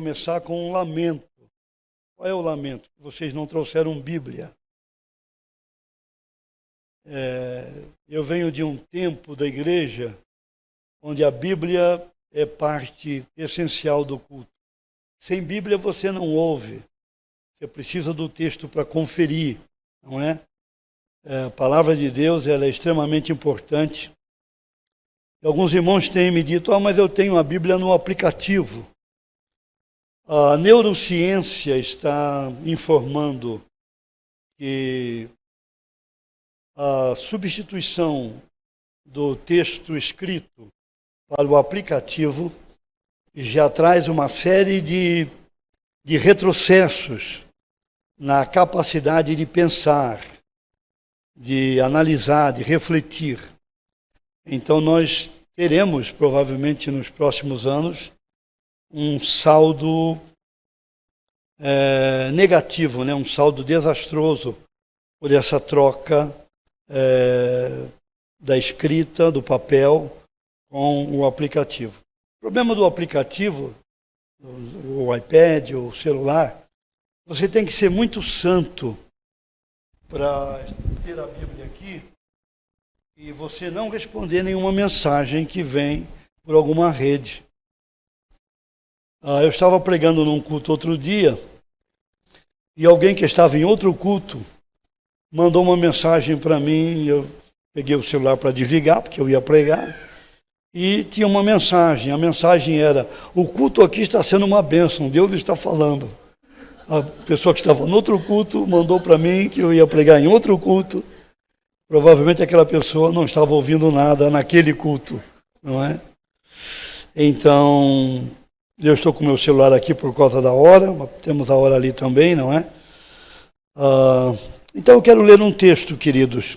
começar com um lamento. Qual é o lamento? Vocês não trouxeram Bíblia. É, eu venho de um tempo da igreja onde a Bíblia é parte essencial do culto. Sem Bíblia você não ouve. Você precisa do texto para conferir, não é? é? A palavra de Deus ela é extremamente importante. E alguns irmãos têm me dito: ah, mas eu tenho a Bíblia no aplicativo. A neurociência está informando que a substituição do texto escrito para o aplicativo já traz uma série de, de retrocessos na capacidade de pensar, de analisar, de refletir. Então, nós teremos, provavelmente nos próximos anos, um saldo é, negativo, né? um saldo desastroso por essa troca é, da escrita, do papel, com o aplicativo. O problema do aplicativo, o iPad, o celular, você tem que ser muito santo para ter a Bíblia aqui e você não responder nenhuma mensagem que vem por alguma rede. Ah, eu estava pregando num culto outro dia e alguém que estava em outro culto mandou uma mensagem para mim. Eu peguei o celular para desligar, porque eu ia pregar, e tinha uma mensagem. A mensagem era: O culto aqui está sendo uma bênção, Deus está falando. A pessoa que estava no outro culto mandou para mim que eu ia pregar em outro culto. Provavelmente aquela pessoa não estava ouvindo nada naquele culto, não é? Então, eu estou com meu celular aqui por causa da hora, temos a hora ali também, não é? Ah, então eu quero ler um texto, queridos,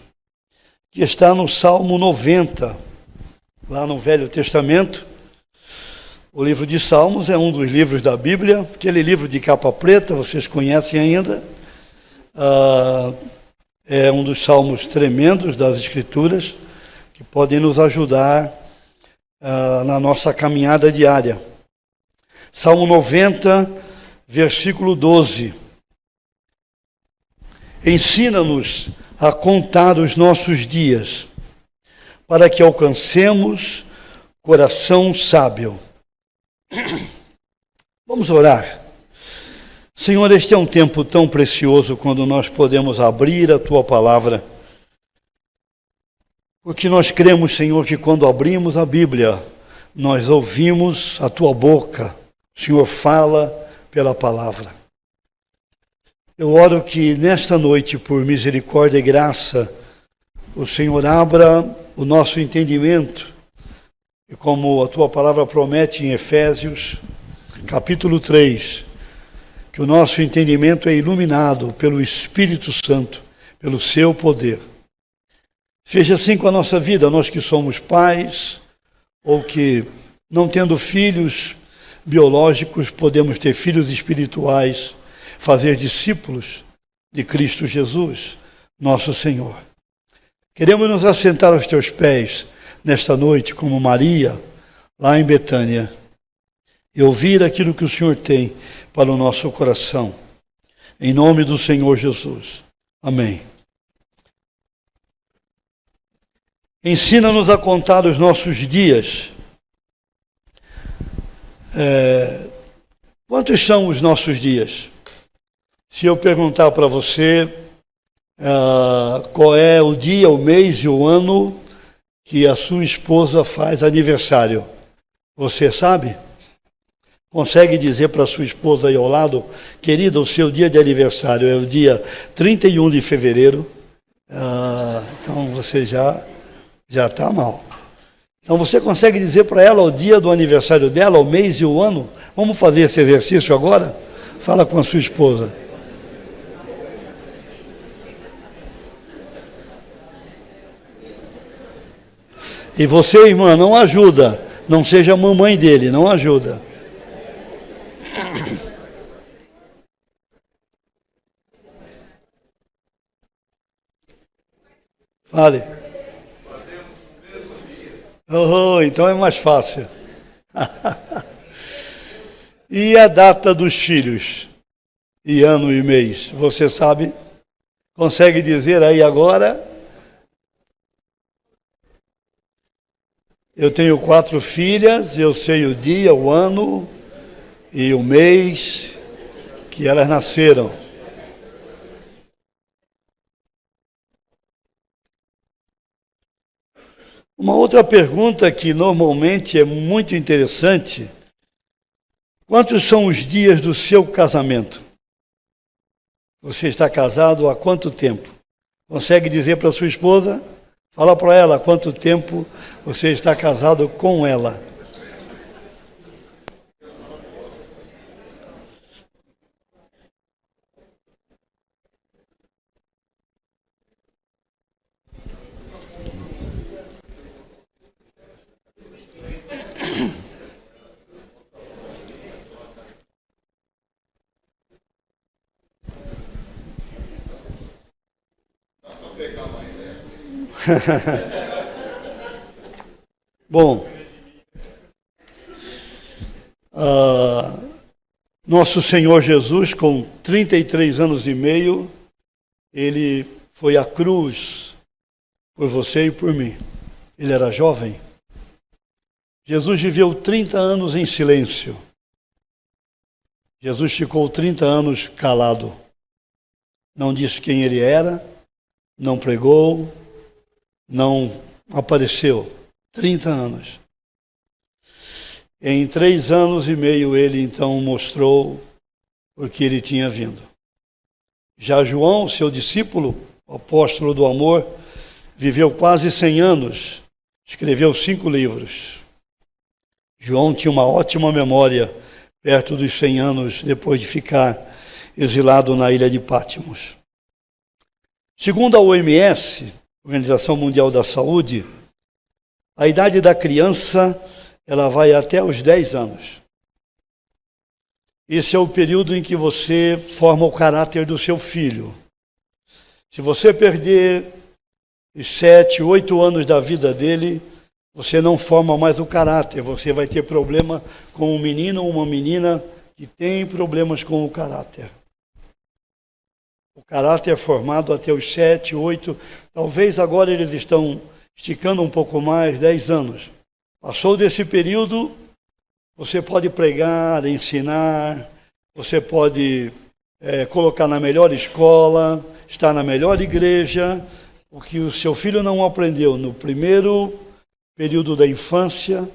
que está no Salmo 90, lá no Velho Testamento. O livro de Salmos é um dos livros da Bíblia, aquele livro de capa preta, vocês conhecem ainda. Ah, é um dos salmos tremendos das Escrituras, que podem nos ajudar ah, na nossa caminhada diária. Salmo 90, versículo 12. Ensina-nos a contar os nossos dias, para que alcancemos coração sábio. Vamos orar. Senhor, este é um tempo tão precioso quando nós podemos abrir a tua palavra. Porque nós cremos, Senhor, que quando abrimos a Bíblia, nós ouvimos a tua boca o Senhor fala pela palavra. Eu oro que nesta noite, por misericórdia e graça, o Senhor abra o nosso entendimento. E como a tua palavra promete em Efésios, capítulo 3, que o nosso entendimento é iluminado pelo Espírito Santo, pelo seu poder. Seja assim com a nossa vida, nós que somos pais, ou que, não tendo filhos, biológicos, podemos ter filhos espirituais, fazer discípulos de Cristo Jesus, nosso Senhor. Queremos nos assentar aos teus pés nesta noite, como Maria, lá em Betânia, e ouvir aquilo que o Senhor tem para o nosso coração. Em nome do Senhor Jesus. Amém. Ensina-nos a contar os nossos dias é, quantos são os nossos dias? Se eu perguntar para você uh, qual é o dia, o mês e o ano que a sua esposa faz aniversário, você sabe? Consegue dizer para sua esposa aí ao lado, querida, o seu dia de aniversário é o dia 31 de fevereiro? Uh, então você já já está mal. Então você consegue dizer para ela o dia do aniversário dela, o mês e o ano? Vamos fazer esse exercício agora? Fala com a sua esposa. E você, irmã, não ajuda. Não seja mamãe dele, não ajuda. Fale. Oh, então é mais fácil. E a data dos filhos? E ano e mês? Você sabe? Consegue dizer aí agora? Eu tenho quatro filhas, eu sei o dia, o ano e o mês que elas nasceram. Uma outra pergunta que normalmente é muito interessante: quantos são os dias do seu casamento? Você está casado há quanto tempo? Consegue dizer para sua esposa? Fala para ela quanto tempo você está casado com ela. Bom, uh, nosso Senhor Jesus, com 33 anos e meio, ele foi à cruz por você e por mim. Ele era jovem. Jesus viveu 30 anos em silêncio. Jesus ficou 30 anos calado. Não disse quem ele era, não pregou, não apareceu. 30 anos. Em três anos e meio ele então mostrou o que ele tinha vindo. Já João, seu discípulo, apóstolo do amor, viveu quase 100 anos, escreveu cinco livros. João tinha uma ótima memória perto dos 100 anos depois de ficar exilado na ilha de Pátimos. Segundo a OMS, Organização Mundial da Saúde, a idade da criança ela vai até os 10 anos. Esse é o período em que você forma o caráter do seu filho. Se você perder os sete, oito anos da vida dele, você não forma mais o caráter. Você vai ter problema com um menino ou uma menina que tem problemas com o caráter. O caráter é formado até os sete, oito, talvez agora eles estão esticando um pouco mais, dez anos. Passou desse período, você pode pregar, ensinar, você pode é, colocar na melhor escola, estar na melhor igreja, o que o seu filho não aprendeu no primeiro período da infância,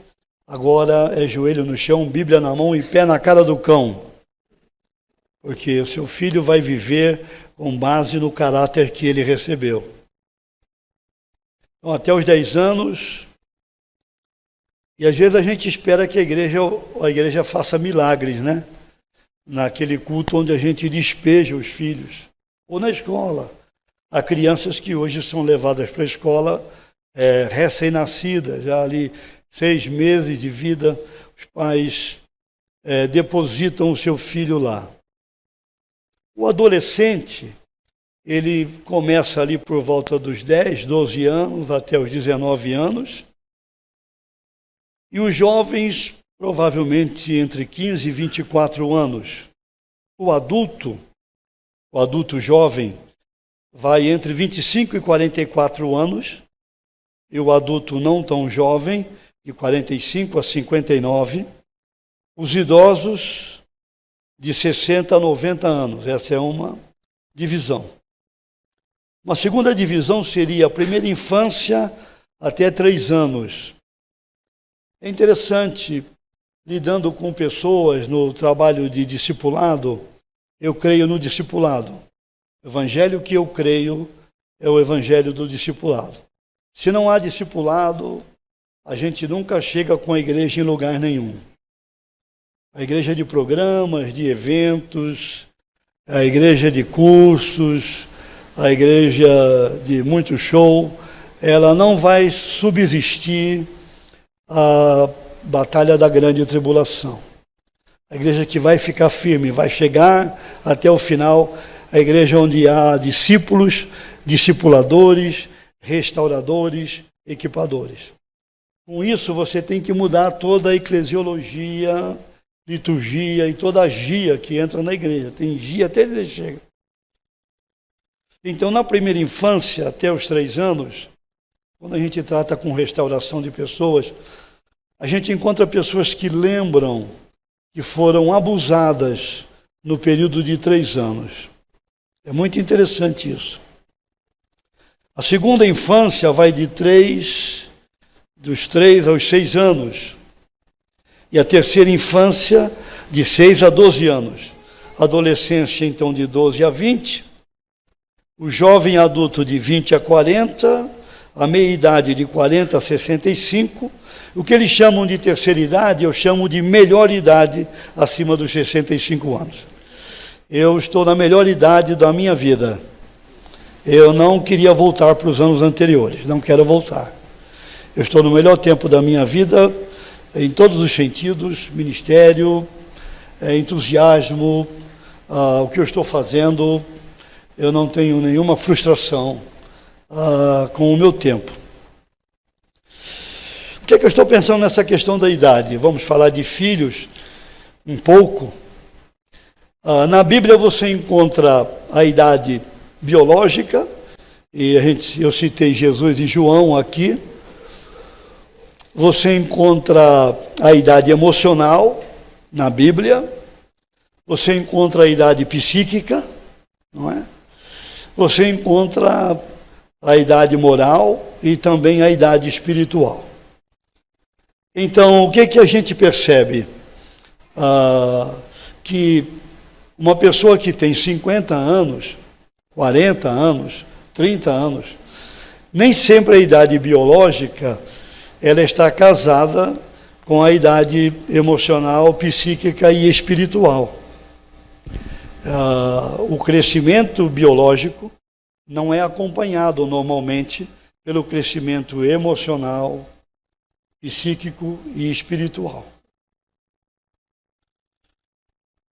agora é joelho no chão, Bíblia na mão e pé na cara do cão. Porque o seu filho vai viver com base no caráter que ele recebeu. Então, até os 10 anos, e às vezes a gente espera que a igreja, a igreja faça milagres, né? Naquele culto onde a gente despeja os filhos, ou na escola. Há crianças que hoje são levadas para a escola é, recém-nascidas, já ali seis meses de vida, os pais é, depositam o seu filho lá. O adolescente, ele começa ali por volta dos 10, 12 anos até os 19 anos. E os jovens, provavelmente entre 15 e 24 anos. O adulto, o adulto jovem, vai entre 25 e 44 anos. E o adulto não tão jovem, de 45 a 59. Os idosos, de 60 a 90 anos. Essa é uma divisão. Uma segunda divisão seria a primeira infância até três anos. É interessante, lidando com pessoas no trabalho de discipulado, eu creio no discipulado. O evangelho que eu creio é o evangelho do discipulado. Se não há discipulado, a gente nunca chega com a igreja em lugar nenhum a igreja de programas, de eventos, a igreja de cursos, a igreja de muito show, ela não vai subsistir a batalha da grande tribulação. A igreja que vai ficar firme, vai chegar até o final, a igreja onde há discípulos, discipuladores, restauradores, equipadores. Com isso, você tem que mudar toda a eclesiologia liturgia e toda a gia que entra na igreja. Tem gia até ele chega. Então, na primeira infância, até os três anos, quando a gente trata com restauração de pessoas, a gente encontra pessoas que lembram que foram abusadas no período de três anos. É muito interessante isso. A segunda infância vai de três, dos três aos seis anos. E a terceira infância, de seis a doze anos. Adolescência, então, de 12 a 20 o jovem adulto de 20 a 40, a meia-idade de 40 a 65, o que eles chamam de terceira idade, eu chamo de melhor idade acima dos 65 anos. Eu estou na melhor idade da minha vida. Eu não queria voltar para os anos anteriores, não quero voltar. Eu estou no melhor tempo da minha vida, em todos os sentidos ministério, é, entusiasmo, ah, o que eu estou fazendo eu não tenho nenhuma frustração ah, com o meu tempo. O que é que eu estou pensando nessa questão da idade? Vamos falar de filhos um pouco. Ah, na Bíblia você encontra a idade biológica, e a gente, eu citei Jesus e João aqui. Você encontra a idade emocional na Bíblia. Você encontra a idade psíquica, não é? Você encontra a idade moral e também a idade espiritual. Então, o que, que a gente percebe? Ah, que uma pessoa que tem 50 anos, 40 anos, 30 anos, nem sempre a idade biológica ela está casada com a idade emocional, psíquica e espiritual uh, o crescimento biológico não é acompanhado normalmente pelo crescimento emocional, psíquico e espiritual.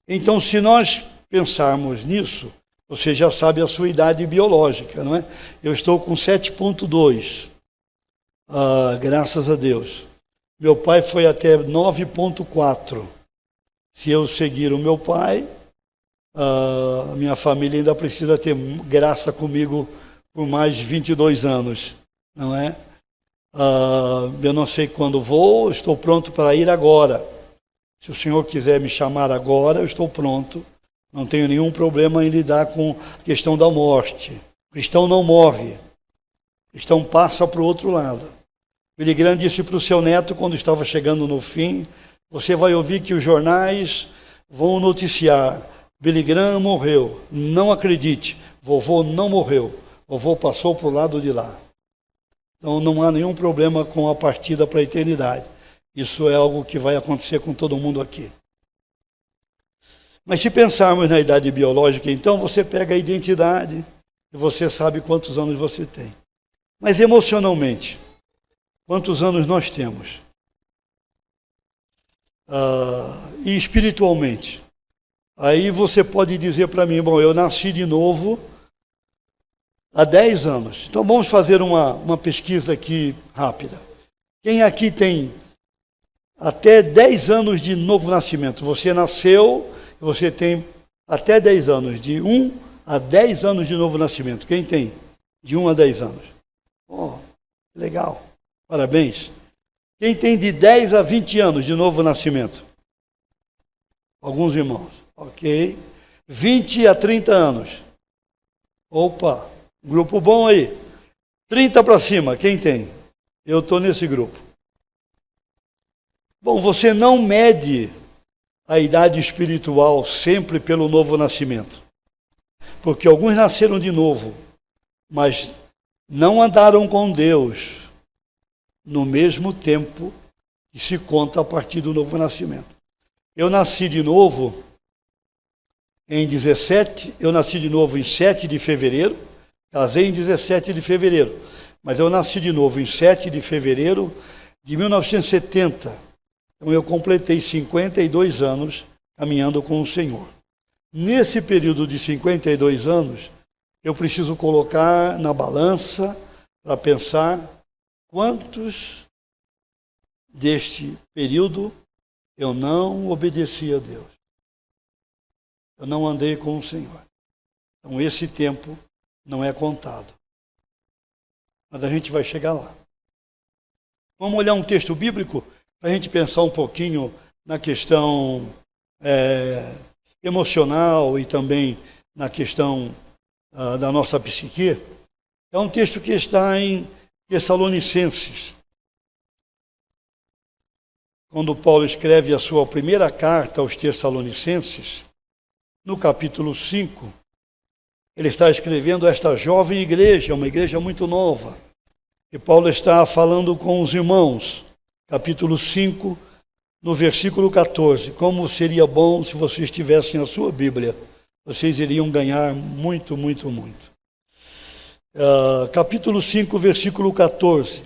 Então, se nós pensarmos nisso, você já sabe a sua idade biológica, não é? Eu estou com 7,2, ah, graças a Deus. Meu pai foi até 9,4. Se eu seguir o meu pai, uh, minha família ainda precisa ter graça comigo por mais de 22 anos, não é? Uh, eu não sei quando vou, estou pronto para ir agora. Se o Senhor quiser me chamar agora, eu estou pronto. Não tenho nenhum problema em lidar com a questão da morte. O cristão não morre. O cristão passa para o outro lado. Billy Graham disse para o seu neto, quando estava chegando no fim, você vai ouvir que os jornais vão noticiar Billy Graham morreu. Não acredite, vovô não morreu. Vovô passou para o lado de lá. Então não há nenhum problema com a partida para a eternidade. Isso é algo que vai acontecer com todo mundo aqui. Mas se pensarmos na idade biológica, então você pega a identidade e você sabe quantos anos você tem. Mas emocionalmente, quantos anos nós temos? Ah, e espiritualmente, Aí você pode dizer para mim, bom, eu nasci de novo há 10 anos. Então vamos fazer uma, uma pesquisa aqui rápida. Quem aqui tem até 10 anos de novo nascimento? Você nasceu, você tem até 10 anos, de 1 a 10 anos de novo nascimento. Quem tem? De 1 a 10 anos. Oh, legal. Parabéns. Quem tem de 10 a 20 anos de novo nascimento? Alguns irmãos. Ok. 20 a 30 anos. Opa, grupo bom aí. 30 para cima, quem tem? Eu estou nesse grupo. Bom, você não mede a idade espiritual sempre pelo novo nascimento. Porque alguns nasceram de novo, mas não andaram com Deus no mesmo tempo que se conta a partir do novo nascimento. Eu nasci de novo em 17, eu nasci de novo em 7 de fevereiro, casei em 17 de fevereiro, mas eu nasci de novo em 7 de fevereiro de 1970. Então eu completei 52 anos caminhando com o Senhor. Nesse período de 52 anos, eu preciso colocar na balança para pensar quantos deste período eu não obedeci a Deus. Eu não andei com o Senhor. Então esse tempo não é contado. Mas a gente vai chegar lá. Vamos olhar um texto bíblico para a gente pensar um pouquinho na questão é, emocional e também na questão uh, da nossa psique. É um texto que está em Tessalonicenses. Quando Paulo escreve a sua primeira carta aos Tessalonicenses, no capítulo 5, ele está escrevendo esta jovem igreja, uma igreja muito nova. E Paulo está falando com os irmãos, capítulo 5, no versículo 14. Como seria bom se vocês tivessem a sua Bíblia. Vocês iriam ganhar muito, muito, muito. Uh, capítulo 5, versículo 14.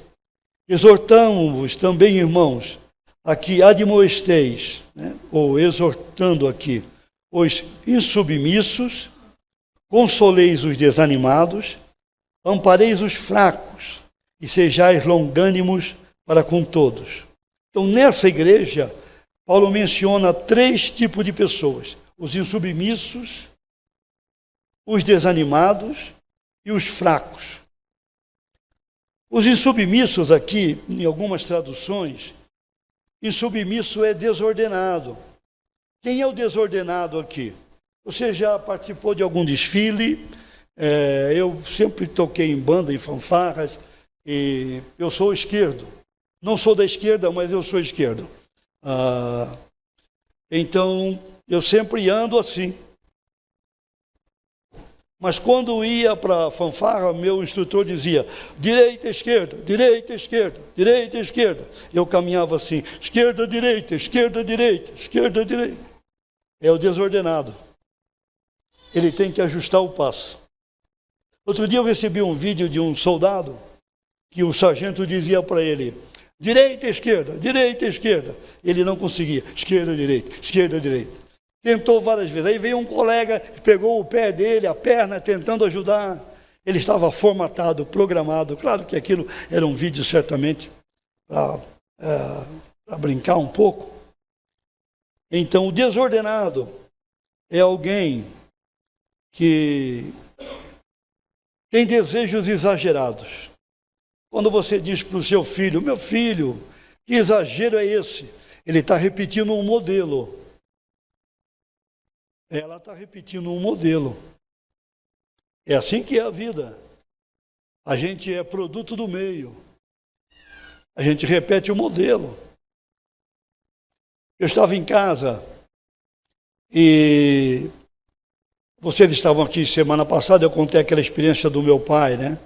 Exortamos-vos também, irmãos, a que admoesteis, né, ou exortando aqui, os insubmissos, consoleis os desanimados, ampareis os fracos e sejais longânimos para com todos. Então, nessa igreja, Paulo menciona três tipos de pessoas: os insubmissos, os desanimados e os fracos. Os insubmissos aqui, em algumas traduções, insubmisso é desordenado. Quem é o desordenado aqui? Você já participou de algum desfile? É, eu sempre toquei em banda, em fanfarras, e eu sou esquerdo. Não sou da esquerda, mas eu sou esquerdo. Ah, então, eu sempre ando assim. Mas quando ia para a fanfarra, meu instrutor dizia direita, esquerda, direita, esquerda, direita, esquerda. Eu caminhava assim, esquerda, direita, esquerda, direita, esquerda, direita. É o desordenado ele tem que ajustar o passo. Outro dia eu recebi um vídeo de um soldado que o sargento dizia para ele: direita, esquerda, direita, esquerda. Ele não conseguia, esquerda, direita, esquerda, direita. Tentou várias vezes. Aí veio um colega pegou o pé dele, a perna, tentando ajudar. Ele estava formatado, programado. Claro que aquilo era um vídeo certamente para é, brincar um pouco. Então, o desordenado é alguém que tem desejos exagerados. Quando você diz para o seu filho, meu filho, que exagero é esse? Ele está repetindo um modelo. Ela está repetindo um modelo. É assim que é a vida. A gente é produto do meio. A gente repete o modelo. Eu estava em casa e vocês estavam aqui semana passada, eu contei aquela experiência do meu pai, né?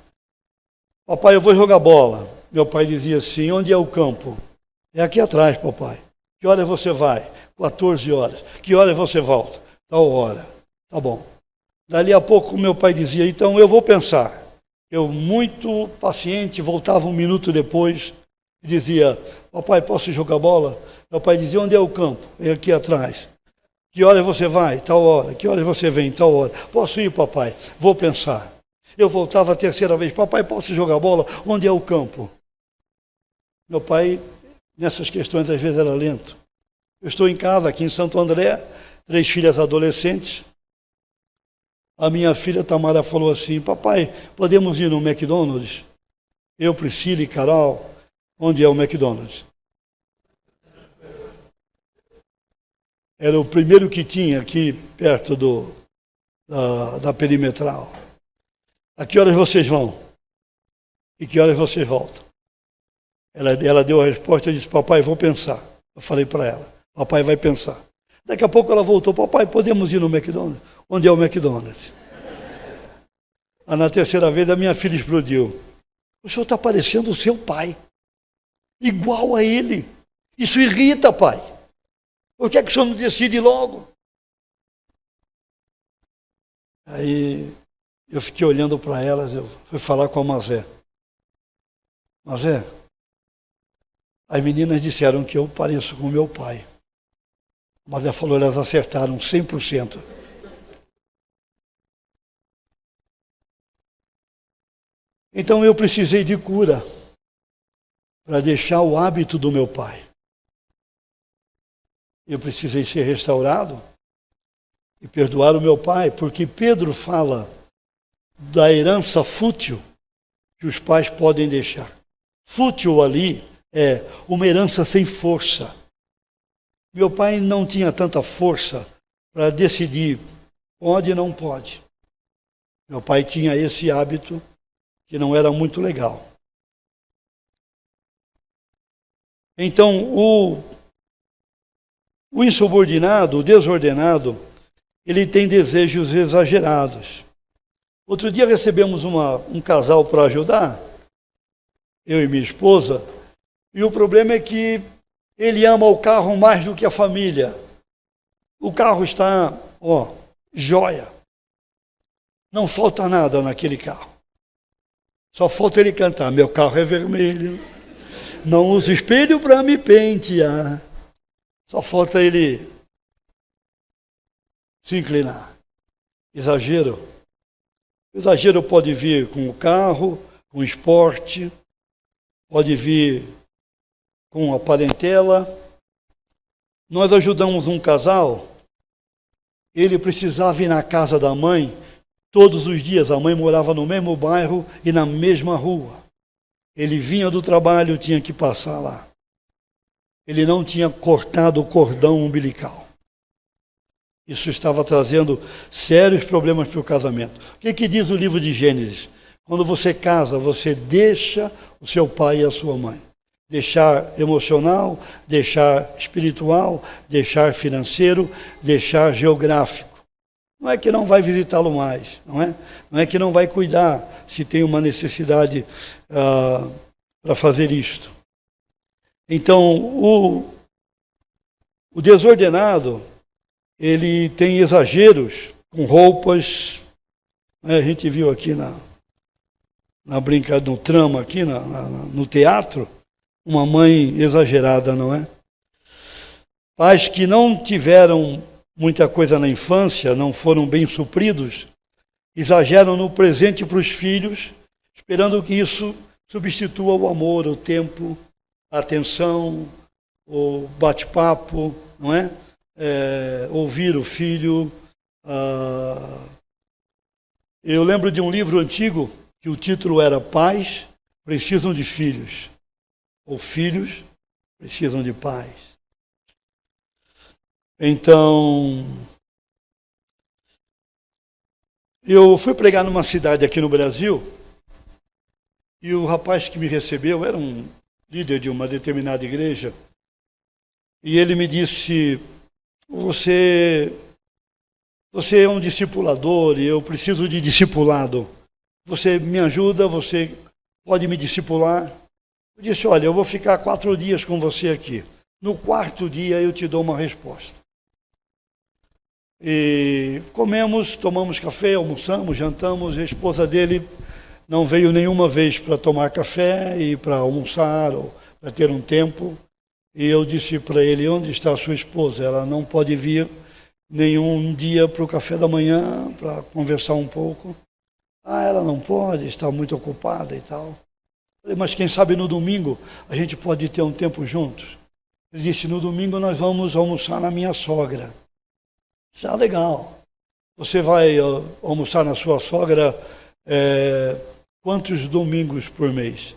Papai, eu vou jogar bola. Meu pai dizia assim: onde é o campo? É aqui atrás, papai. Que horas você vai? 14 horas. Que horas você volta? Tal hora. Tá bom. Dali a pouco meu pai dizia: então eu vou pensar. Eu, muito paciente, voltava um minuto depois e dizia: Papai, posso jogar bola? Meu pai dizia: Onde é o campo? É aqui atrás. Que hora você vai? Tal hora. Que hora você vem? Tal hora. Posso ir, papai? Vou pensar. Eu voltava a terceira vez. Papai, posso jogar bola? Onde é o campo? Meu pai, nessas questões, às vezes era lento. Eu estou em casa, aqui em Santo André, três filhas adolescentes. A minha filha Tamara falou assim: Papai, podemos ir no McDonald's? Eu, Priscila e Carol, onde é o McDonald's? Era o primeiro que tinha aqui perto do, da, da perimetral. A que horas vocês vão? E que horas vocês voltam? Ela, ela deu a resposta e disse: Papai, vou pensar. Eu falei para ela: Papai vai pensar. Daqui a pouco ela voltou: Papai, podemos ir no McDonald's? Onde é o McDonald's? Aí, na terceira vez, a minha filha explodiu. O senhor está parecendo o seu pai, igual a ele. Isso irrita, pai. Por que, é que o senhor não decide logo? Aí eu fiquei olhando para elas, eu fui falar com a Mazé. Mazé, as meninas disseram que eu pareço com meu pai. A Mazé falou, elas acertaram 100%. Então eu precisei de cura para deixar o hábito do meu pai. eu precisei ser restaurado e perdoar o meu pai, porque Pedro fala da herança fútil que os pais podem deixar. Fútil ali é uma herança sem força. Meu pai não tinha tanta força para decidir pode e não pode. Meu pai tinha esse hábito que não era muito legal. Então, o, o insubordinado, o desordenado, ele tem desejos exagerados. Outro dia recebemos uma, um casal para ajudar, eu e minha esposa, e o problema é que ele ama o carro mais do que a família. O carro está, ó, joia. Não falta nada naquele carro. Só falta ele cantar: Meu carro é vermelho. Não uso espelho para me pentear. Só falta ele se inclinar. Exagero. Exagero pode vir com o carro, com o esporte, pode vir com a parentela. Nós ajudamos um casal, ele precisava ir na casa da mãe todos os dias. A mãe morava no mesmo bairro e na mesma rua. Ele vinha do trabalho, tinha que passar lá. Ele não tinha cortado o cordão umbilical. Isso estava trazendo sérios problemas para o casamento. O que, que diz o livro de Gênesis? Quando você casa, você deixa o seu pai e a sua mãe deixar emocional, deixar espiritual, deixar financeiro, deixar geográfico. Não é que não vai visitá-lo mais, não é? Não é que não vai cuidar se tem uma necessidade uh, para fazer isto. Então, o, o desordenado, ele tem exageros com roupas. Né? A gente viu aqui na, na brincadeira, no trama aqui, na, na, no teatro, uma mãe exagerada, não é? Pais que não tiveram muita coisa na infância, não foram bem supridos, exageram no presente para os filhos, esperando que isso substitua o amor, o tempo, a atenção, o bate-papo, não é? é? Ouvir o filho. Ah... Eu lembro de um livro antigo que o título era Pais Precisam de Filhos ou filhos precisam de pais. Então, eu fui pregar numa cidade aqui no Brasil e o rapaz que me recebeu era um líder de uma determinada igreja e ele me disse: Você, você é um discipulador e eu preciso de discipulado. Você me ajuda? Você pode me discipular? Eu disse: Olha, eu vou ficar quatro dias com você aqui. No quarto dia eu te dou uma resposta. E comemos, tomamos café, almoçamos, jantamos. A esposa dele não veio nenhuma vez para tomar café e para almoçar ou para ter um tempo. E eu disse para ele: Onde está sua esposa? Ela não pode vir nenhum dia para o café da manhã para conversar um pouco. Ah, ela não pode, está muito ocupada e tal. Mas quem sabe no domingo a gente pode ter um tempo juntos. Ele disse, no domingo nós vamos almoçar na minha sogra. Isso é legal. Você vai almoçar na sua sogra é, quantos domingos por mês?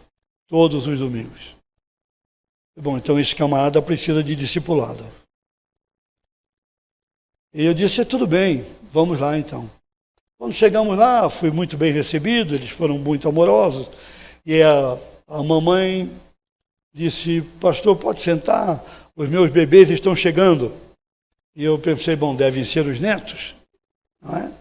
Todos os domingos. Bom, então esse camarada precisa de discipulado. E eu disse, tudo bem, vamos lá então. Quando chegamos lá, fui muito bem recebido, eles foram muito amorosos. E a, a mamãe disse: Pastor, pode sentar, os meus bebês estão chegando. E eu pensei: Bom, devem ser os netos. Não é?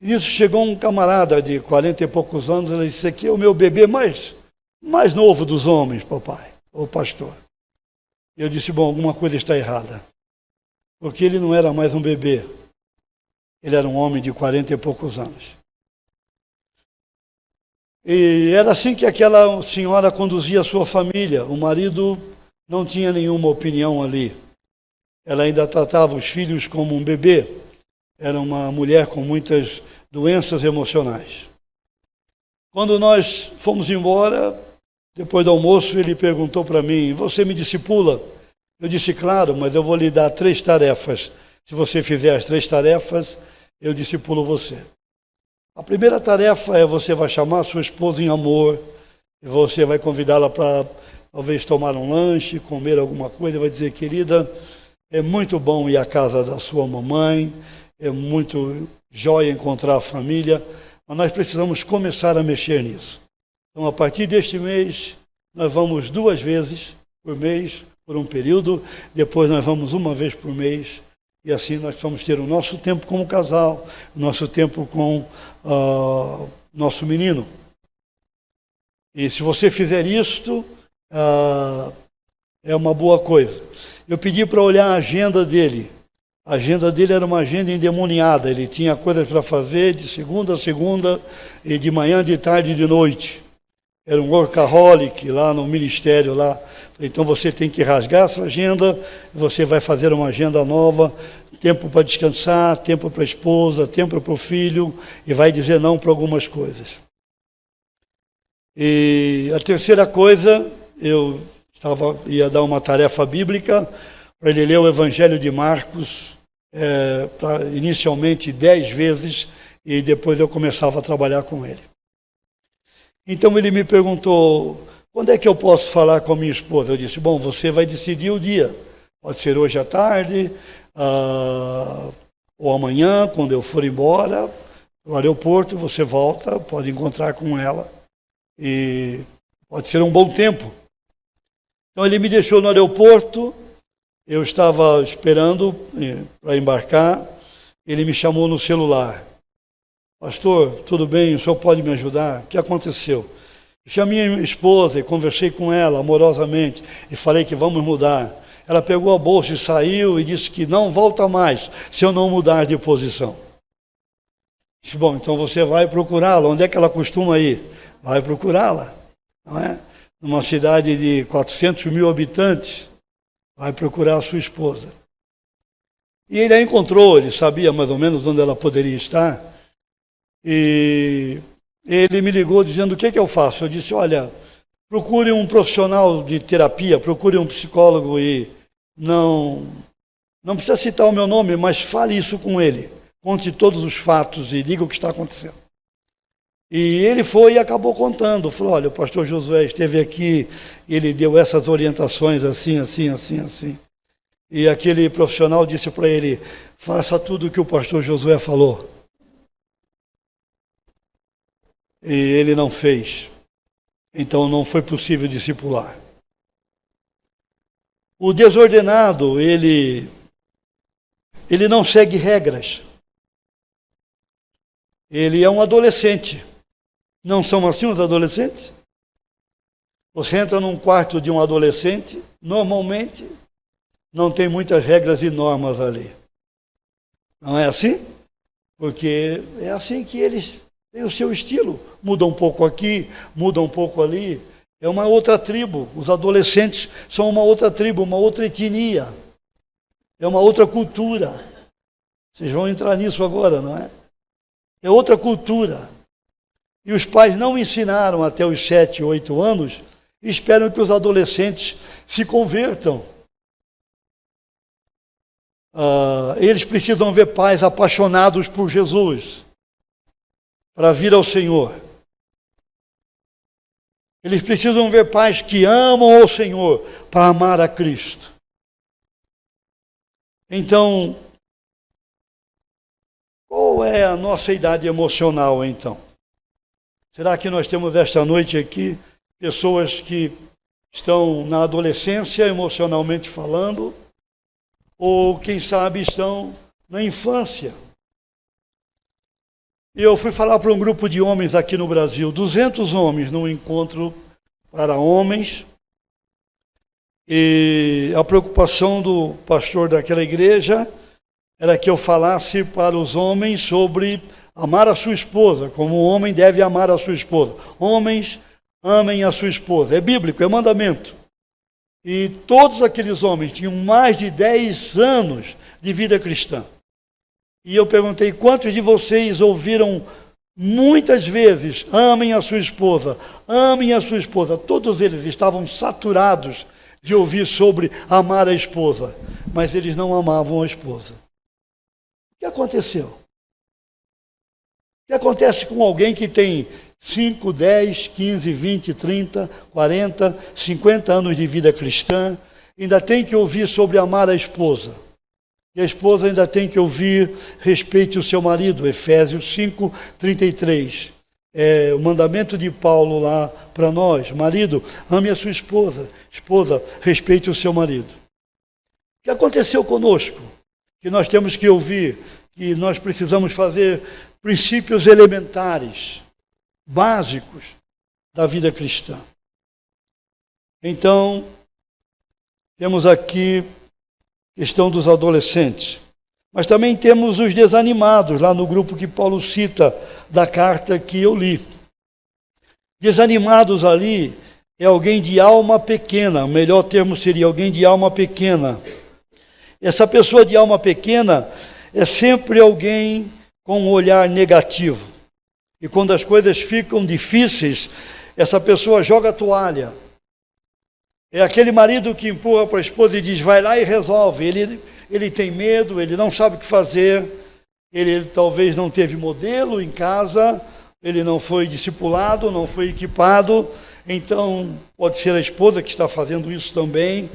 E nisso chegou um camarada de 40 e poucos anos, ele disse: Aqui é o meu bebê mais, mais novo dos homens, papai, ou pastor. Eu disse: Bom, alguma coisa está errada. Porque ele não era mais um bebê, ele era um homem de 40 e poucos anos. E era assim que aquela senhora conduzia a sua família. O marido não tinha nenhuma opinião ali. Ela ainda tratava os filhos como um bebê. Era uma mulher com muitas doenças emocionais. Quando nós fomos embora, depois do almoço, ele perguntou para mim: Você me discipula? Eu disse, claro, mas eu vou lhe dar três tarefas. Se você fizer as três tarefas, eu discipulo você. A primeira tarefa é você vai chamar sua esposa em amor, e você vai convidá-la para talvez tomar um lanche, comer alguma coisa, vai dizer, querida, é muito bom ir à casa da sua mamãe, é muito jóia encontrar a família, mas nós precisamos começar a mexer nisso. Então, a partir deste mês, nós vamos duas vezes por mês, por um período, depois nós vamos uma vez por mês, e assim nós vamos ter o nosso tempo como casal, o nosso tempo com uh, nosso menino. E se você fizer isto, uh, é uma boa coisa. Eu pedi para olhar a agenda dele. A agenda dele era uma agenda endemoniada. Ele tinha coisas para fazer de segunda a segunda, e de manhã, de tarde e de noite era um workaholic lá no ministério lá. Então você tem que rasgar essa agenda, você vai fazer uma agenda nova, tempo para descansar, tempo para a esposa, tempo para o filho, e vai dizer não para algumas coisas. E a terceira coisa, eu estava, ia dar uma tarefa bíblica para ele ler o Evangelho de Marcos, é, pra, inicialmente dez vezes, e depois eu começava a trabalhar com ele. Então ele me perguntou: quando é que eu posso falar com a minha esposa? Eu disse: bom, você vai decidir o dia. Pode ser hoje à tarde, ah, ou amanhã, quando eu for embora no aeroporto, você volta, pode encontrar com ela. E pode ser um bom tempo. Então ele me deixou no aeroporto, eu estava esperando eh, para embarcar, ele me chamou no celular. Pastor, tudo bem? O senhor pode me ajudar? O que aconteceu? Eu chamei minha esposa e conversei com ela amorosamente e falei que vamos mudar. Ela pegou a bolsa e saiu e disse que não volta mais se eu não mudar de posição. Disse, bom, então você vai procurá-la. Onde é que ela costuma ir? Vai procurá-la, não é? Numa cidade de 400 mil habitantes, vai procurar a sua esposa. E ele a encontrou, ele sabia mais ou menos onde ela poderia estar. E ele me ligou dizendo: O que, é que eu faço? Eu disse: Olha, procure um profissional de terapia, procure um psicólogo e não, não precisa citar o meu nome, mas fale isso com ele. Conte todos os fatos e diga o que está acontecendo. E ele foi e acabou contando. Falou: Olha, o pastor Josué esteve aqui, ele deu essas orientações assim, assim, assim, assim. E aquele profissional disse para ele: Faça tudo o que o pastor Josué falou. E ele não fez. Então não foi possível discipular. O desordenado, ele ele não segue regras. Ele é um adolescente. Não são assim os adolescentes? Você entra num quarto de um adolescente, normalmente não tem muitas regras e normas ali. Não é assim? Porque é assim que eles tem o seu estilo. Muda um pouco aqui, muda um pouco ali. É uma outra tribo. Os adolescentes são uma outra tribo, uma outra etnia. É uma outra cultura. Vocês vão entrar nisso agora, não é? É outra cultura. E os pais não ensinaram até os sete, oito anos esperam que os adolescentes se convertam. Uh, eles precisam ver pais apaixonados por Jesus para vir ao Senhor. Eles precisam ver pais que amam ao Senhor para amar a Cristo. Então, qual é a nossa idade emocional então? Será que nós temos esta noite aqui pessoas que estão na adolescência emocionalmente falando, ou quem sabe estão na infância? E eu fui falar para um grupo de homens aqui no Brasil, 200 homens num encontro para homens. E a preocupação do pastor daquela igreja era que eu falasse para os homens sobre amar a sua esposa, como o homem deve amar a sua esposa. Homens, amem a sua esposa. É bíblico, é mandamento. E todos aqueles homens tinham mais de 10 anos de vida cristã. E eu perguntei: quantos de vocês ouviram muitas vezes, amem a sua esposa, amem a sua esposa? Todos eles estavam saturados de ouvir sobre amar a esposa, mas eles não amavam a esposa. O que aconteceu? O que acontece com alguém que tem 5, 10, 15, 20, 30, 40, 50 anos de vida cristã, ainda tem que ouvir sobre amar a esposa? E a esposa ainda tem que ouvir respeite o seu marido, Efésios 5, 33 é, o mandamento de Paulo lá para nós: marido, ame a sua esposa, esposa, respeite o seu marido. O que aconteceu conosco? Que nós temos que ouvir que nós precisamos fazer princípios elementares, básicos da vida cristã. Então, temos aqui questão dos adolescentes. Mas também temos os desanimados, lá no grupo que Paulo cita da carta que eu li. Desanimados ali é alguém de alma pequena, o melhor termo seria alguém de alma pequena. Essa pessoa de alma pequena é sempre alguém com um olhar negativo. E quando as coisas ficam difíceis, essa pessoa joga a toalha. É aquele marido que empurra para a esposa e diz: vai lá e resolve. Ele ele tem medo, ele não sabe o que fazer, ele talvez não teve modelo em casa, ele não foi discipulado, não foi equipado, então pode ser a esposa que está fazendo isso também.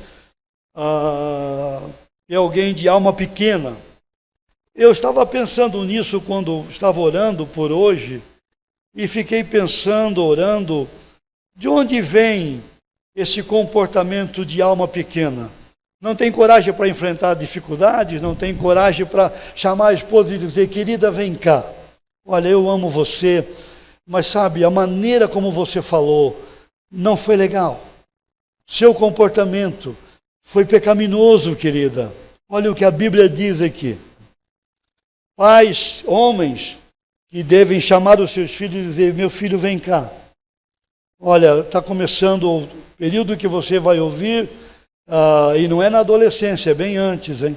Ah, é alguém de alma pequena. Eu estava pensando nisso quando estava orando por hoje e fiquei pensando, orando, de onde vem esse comportamento de alma pequena? não tem coragem para enfrentar dificuldades, não tem coragem para chamar a esposa e dizer: querida, vem cá. Olha, eu amo você, mas sabe, a maneira como você falou não foi legal. Seu comportamento foi pecaminoso, querida. Olha o que a Bíblia diz aqui. Pais, homens, que devem chamar os seus filhos e dizer: Meu filho, vem cá. Olha, está começando o período que você vai ouvir ah, e não é na adolescência, é bem antes, hein?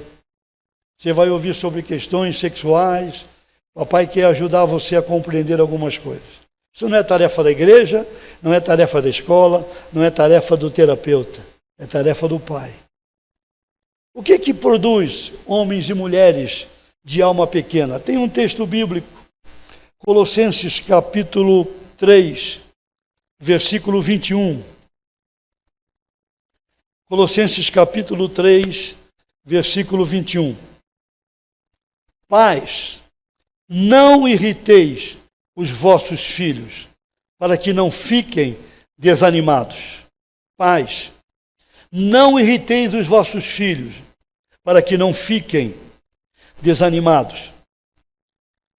Você vai ouvir sobre questões sexuais. Papai quer ajudar você a compreender algumas coisas. Isso não é tarefa da igreja, não é tarefa da escola, não é tarefa do terapeuta, é tarefa do pai. O que que produz homens e mulheres de alma pequena? Tem um texto bíblico, Colossenses capítulo 3, versículo 21. Colossenses capítulo 3, versículo 21. Pais, não irriteis os vossos filhos, para que não fiquem desanimados. Pais, não irriteis os vossos filhos, para que não fiquem desanimados.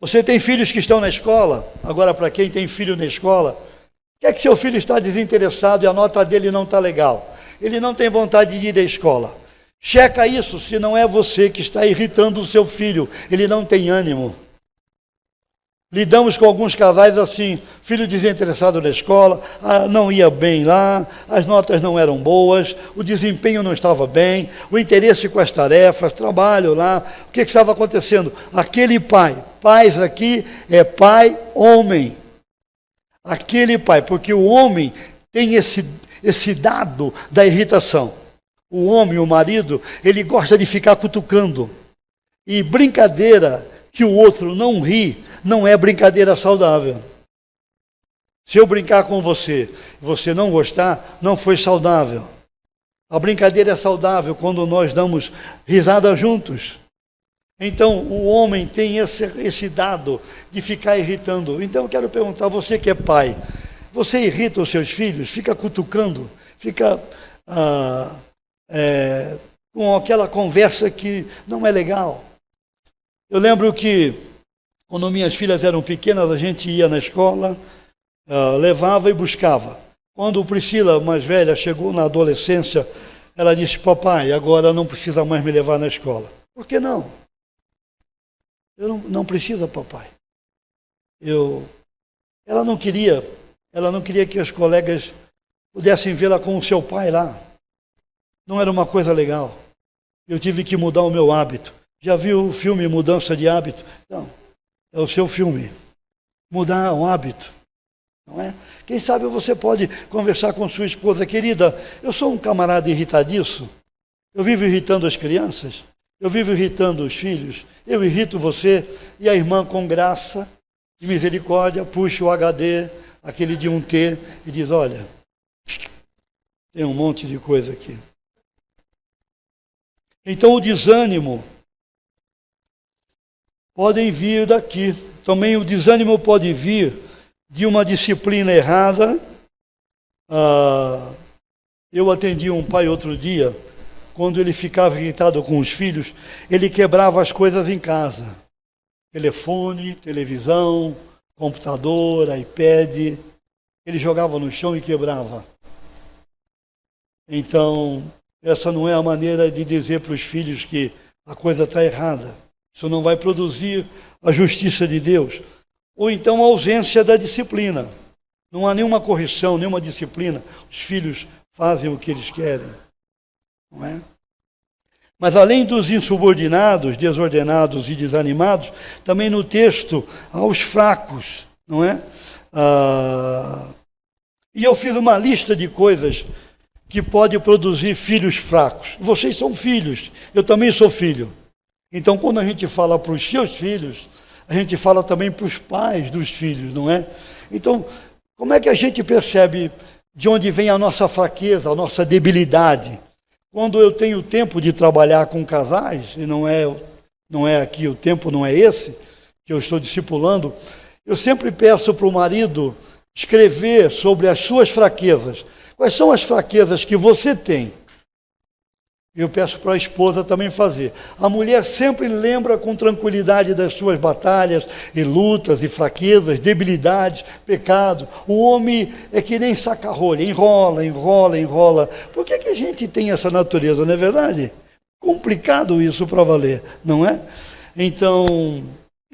Você tem filhos que estão na escola, agora para quem tem filho na escola, quer que seu filho está desinteressado e a nota dele não está legal ele não tem vontade de ir à escola. Checa isso, se não é você que está irritando o seu filho, ele não tem ânimo. Lidamos com alguns casais assim, filho desinteressado na escola, ah, não ia bem lá, as notas não eram boas, o desempenho não estava bem, o interesse com as tarefas, trabalho lá, o que, que estava acontecendo? Aquele pai, pais aqui é pai homem. Aquele pai, porque o homem tem esse, esse dado da irritação. O homem, o marido, ele gosta de ficar cutucando. E brincadeira que o outro não ri, não é brincadeira saudável. Se eu brincar com você e você não gostar, não foi saudável. A brincadeira é saudável quando nós damos risada juntos. Então, o homem tem esse, esse dado de ficar irritando. Então, eu quero perguntar, você que é pai, você irrita os seus filhos, fica cutucando, fica ah, é, com aquela conversa que não é legal. Eu lembro que, quando minhas filhas eram pequenas, a gente ia na escola, ah, levava e buscava. Quando Priscila, mais velha, chegou na adolescência, ela disse: Papai, agora não precisa mais me levar na escola. Por que não? Eu não, não precisa, papai. Eu, ela não queria ela não queria que os colegas pudessem vê-la com o seu pai lá. Não era uma coisa legal. Eu tive que mudar o meu hábito. Já viu o filme Mudança de Hábito? Não, é o seu filme. Mudar o hábito. Não é? Quem sabe você pode conversar com sua esposa, querida, eu sou um camarada irritadiço, eu vivo irritando as crianças, eu vivo irritando os filhos, eu irrito você, e a irmã, com graça e misericórdia, puxa o HD, aquele de um T, e diz: Olha, tem um monte de coisa aqui. Então o desânimo podem vir daqui. Também o desânimo pode vir de uma disciplina errada. Ah, eu atendi um pai outro dia, quando ele ficava irritado com os filhos, ele quebrava as coisas em casa: telefone, televisão, computador, iPad. Ele jogava no chão e quebrava. Então, essa não é a maneira de dizer para os filhos que a coisa está errada. Isso não vai produzir a justiça de Deus. Ou então a ausência da disciplina. Não há nenhuma correção, nenhuma disciplina. Os filhos fazem o que eles querem. Não é? Mas além dos insubordinados, desordenados e desanimados, também no texto há os fracos, não é? Ah, e eu fiz uma lista de coisas que pode produzir filhos fracos. Vocês são filhos, eu também sou filho. Então, quando a gente fala para os seus filhos, a gente fala também para os pais dos filhos, não é? Então, como é que a gente percebe de onde vem a nossa fraqueza, a nossa debilidade? Quando eu tenho tempo de trabalhar com casais, e não é, não é aqui, o tempo não é esse, que eu estou discipulando, eu sempre peço para o marido escrever sobre as suas fraquezas, Quais são as fraquezas que você tem? Eu peço para a esposa também fazer. A mulher sempre lembra com tranquilidade das suas batalhas e lutas e fraquezas, debilidades, pecados. O homem é que nem saca-rolha, enrola, enrola, enrola. Por que, que a gente tem essa natureza, não é verdade? Complicado isso para valer, não é? Então,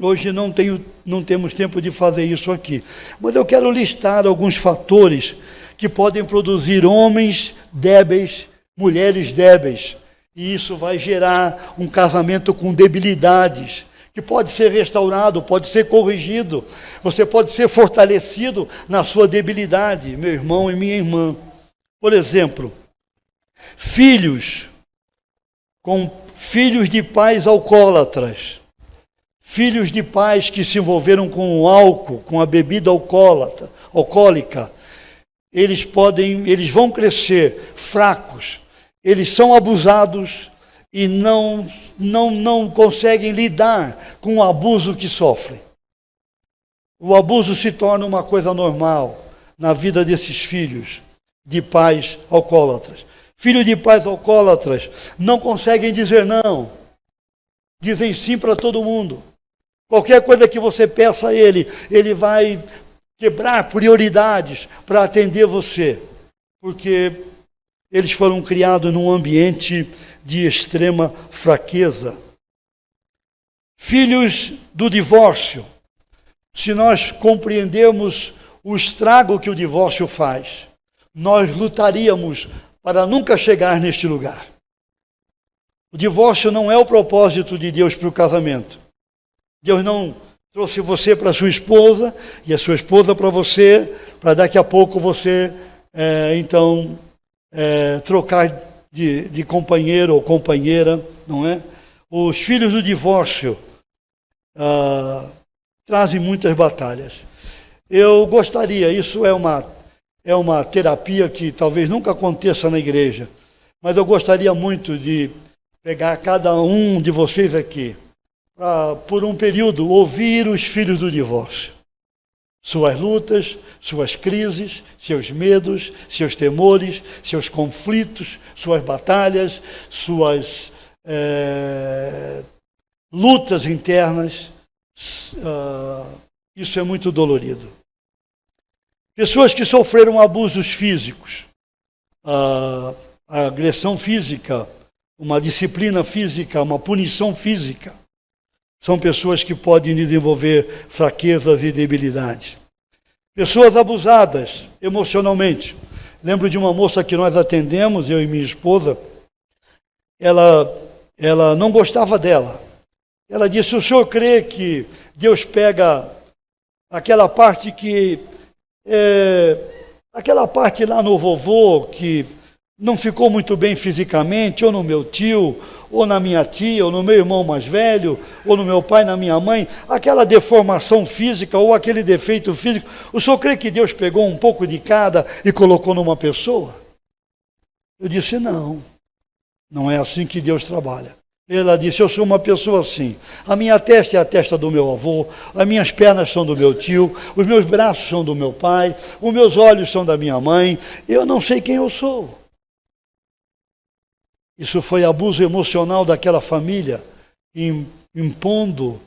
hoje não, tenho, não temos tempo de fazer isso aqui. Mas eu quero listar alguns fatores que podem produzir homens débeis, mulheres débeis. E isso vai gerar um casamento com debilidades, que pode ser restaurado, pode ser corrigido. Você pode ser fortalecido na sua debilidade, meu irmão e minha irmã. Por exemplo, filhos com filhos de pais alcoólatras, filhos de pais que se envolveram com o álcool, com a bebida alcoólica, eles podem, eles vão crescer fracos, eles são abusados e não, não, não conseguem lidar com o abuso que sofrem. O abuso se torna uma coisa normal na vida desses filhos de pais alcoólatras. Filhos de pais alcoólatras não conseguem dizer não, dizem sim para todo mundo. Qualquer coisa que você peça a ele, ele vai quebrar prioridades para atender você, porque eles foram criados num ambiente de extrema fraqueza. Filhos do divórcio, se nós compreendermos o estrago que o divórcio faz, nós lutaríamos para nunca chegar neste lugar. O divórcio não é o propósito de Deus para o casamento. Deus não Trouxe você para sua esposa e a sua esposa para você, para daqui a pouco você, é, então, é, trocar de, de companheiro ou companheira, não é? Os filhos do divórcio ah, trazem muitas batalhas. Eu gostaria, isso é uma, é uma terapia que talvez nunca aconteça na igreja, mas eu gostaria muito de pegar cada um de vocês aqui por um período, ouvir os filhos do divórcio. Suas lutas, suas crises, seus medos, seus temores, seus conflitos, suas batalhas, suas é, lutas internas. Ah, isso é muito dolorido. Pessoas que sofreram abusos físicos, a agressão física, uma disciplina física, uma punição física. São pessoas que podem desenvolver fraquezas e debilidades. Pessoas abusadas emocionalmente. Lembro de uma moça que nós atendemos, eu e minha esposa. Ela, ela não gostava dela. Ela disse: O senhor crê que Deus pega aquela parte que é, aquela parte lá no vovô que não ficou muito bem fisicamente, ou no meu tio, ou na minha tia, ou no meu irmão mais velho, ou no meu pai, na minha mãe, aquela deformação física ou aquele defeito físico, o senhor crê que Deus pegou um pouco de cada e colocou numa pessoa? Eu disse: não, não é assim que Deus trabalha. Ela disse: Eu sou uma pessoa assim. A minha testa é a testa do meu avô, as minhas pernas são do meu tio, os meus braços são do meu pai, os meus olhos são da minha mãe. Eu não sei quem eu sou. Isso foi abuso emocional daquela família, impondo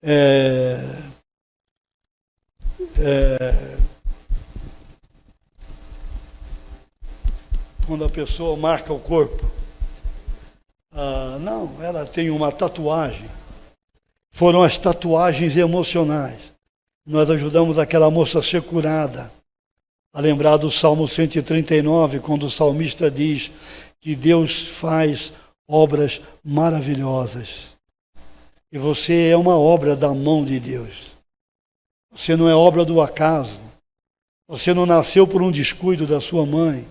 é, é, quando a pessoa marca o corpo. Ah, não, ela tem uma tatuagem. Foram as tatuagens emocionais. Nós ajudamos aquela moça a ser curada. A lembrar do Salmo 139, quando o salmista diz que Deus faz obras maravilhosas. E você é uma obra da mão de Deus. Você não é obra do acaso. Você não nasceu por um descuido da sua mãe.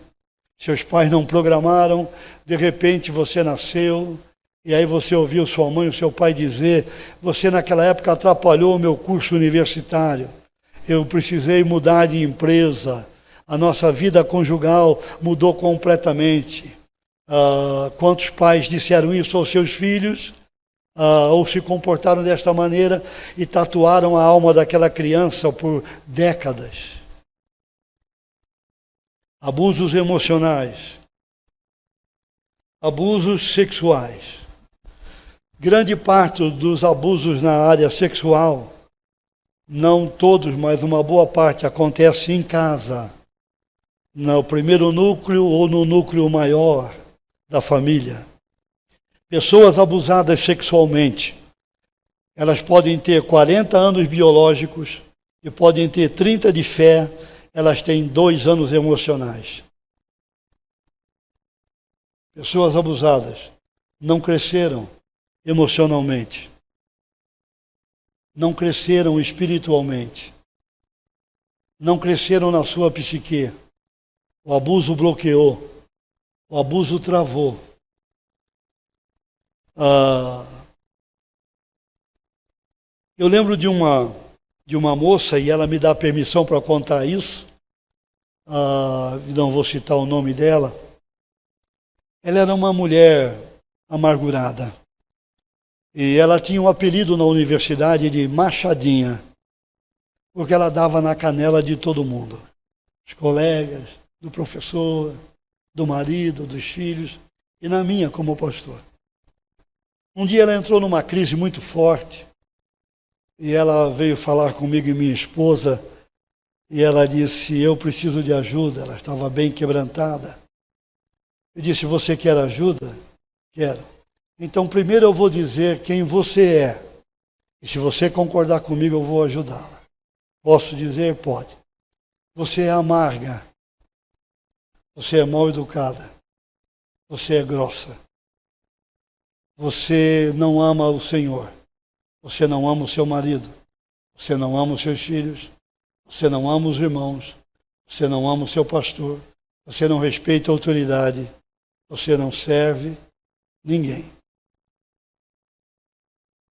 Seus pais não programaram, de repente você nasceu, e aí você ouviu sua mãe, o seu pai dizer: Você naquela época atrapalhou o meu curso universitário. Eu precisei mudar de empresa. A nossa vida conjugal mudou completamente. Ah, quantos pais disseram isso aos seus filhos? Ah, ou se comportaram desta maneira e tatuaram a alma daquela criança por décadas abusos emocionais, abusos sexuais. Grande parte dos abusos na área sexual, não todos, mas uma boa parte, acontece em casa, no primeiro núcleo ou no núcleo maior da família. Pessoas abusadas sexualmente, elas podem ter 40 anos biológicos e podem ter 30 de fé elas têm dois anos emocionais. Pessoas abusadas não cresceram emocionalmente, não cresceram espiritualmente, não cresceram na sua psique. O abuso bloqueou, o abuso travou. Ah, eu lembro de uma de uma moça, e ela me dá permissão para contar isso, ah, não vou citar o nome dela. Ela era uma mulher amargurada. E ela tinha um apelido na universidade de Machadinha, porque ela dava na canela de todo mundo. Os colegas, do professor, do marido, dos filhos, e na minha como pastor. Um dia ela entrou numa crise muito forte, e ela veio falar comigo e minha esposa, e ela disse: Eu preciso de ajuda. Ela estava bem quebrantada. Eu disse: Você quer ajuda? Quero. Então, primeiro eu vou dizer quem você é. E se você concordar comigo, eu vou ajudá-la. Posso dizer? Pode. Você é amarga. Você é mal educada. Você é grossa. Você não ama o Senhor. Você não ama o seu marido, você não ama os seus filhos, você não ama os irmãos, você não ama o seu pastor, você não respeita a autoridade, você não serve ninguém.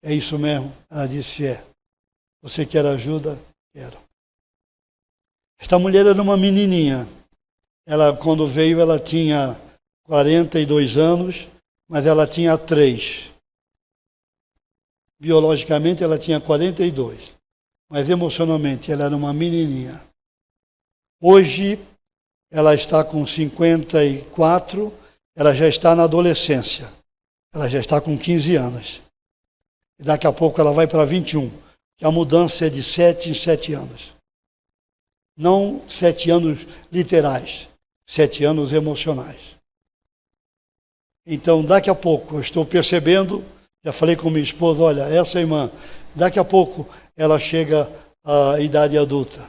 É isso mesmo? Ela disse: É. Você quer ajuda? Quero. Esta mulher era uma menininha. Ela, quando veio, ela tinha 42 anos, mas ela tinha três. Biologicamente ela tinha 42, mas emocionalmente ela era uma menininha. Hoje ela está com 54, ela já está na adolescência. Ela já está com 15 anos. E daqui a pouco ela vai para 21, que a mudança é de 7 em 7 anos. Não 7 anos literais, 7 anos emocionais. Então, daqui a pouco, eu estou percebendo já falei com minha esposa, olha, essa irmã, daqui a pouco ela chega à idade adulta.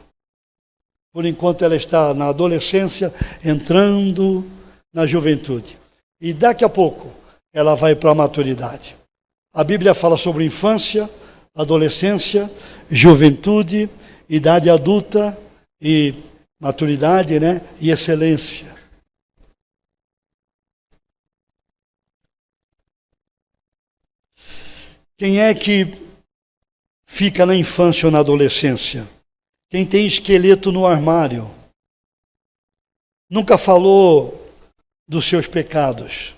Por enquanto ela está na adolescência, entrando na juventude. E daqui a pouco ela vai para a maturidade. A Bíblia fala sobre infância, adolescência, juventude, idade adulta e maturidade, né? E excelência. Quem é que fica na infância ou na adolescência? Quem tem esqueleto no armário. Nunca falou dos seus pecados.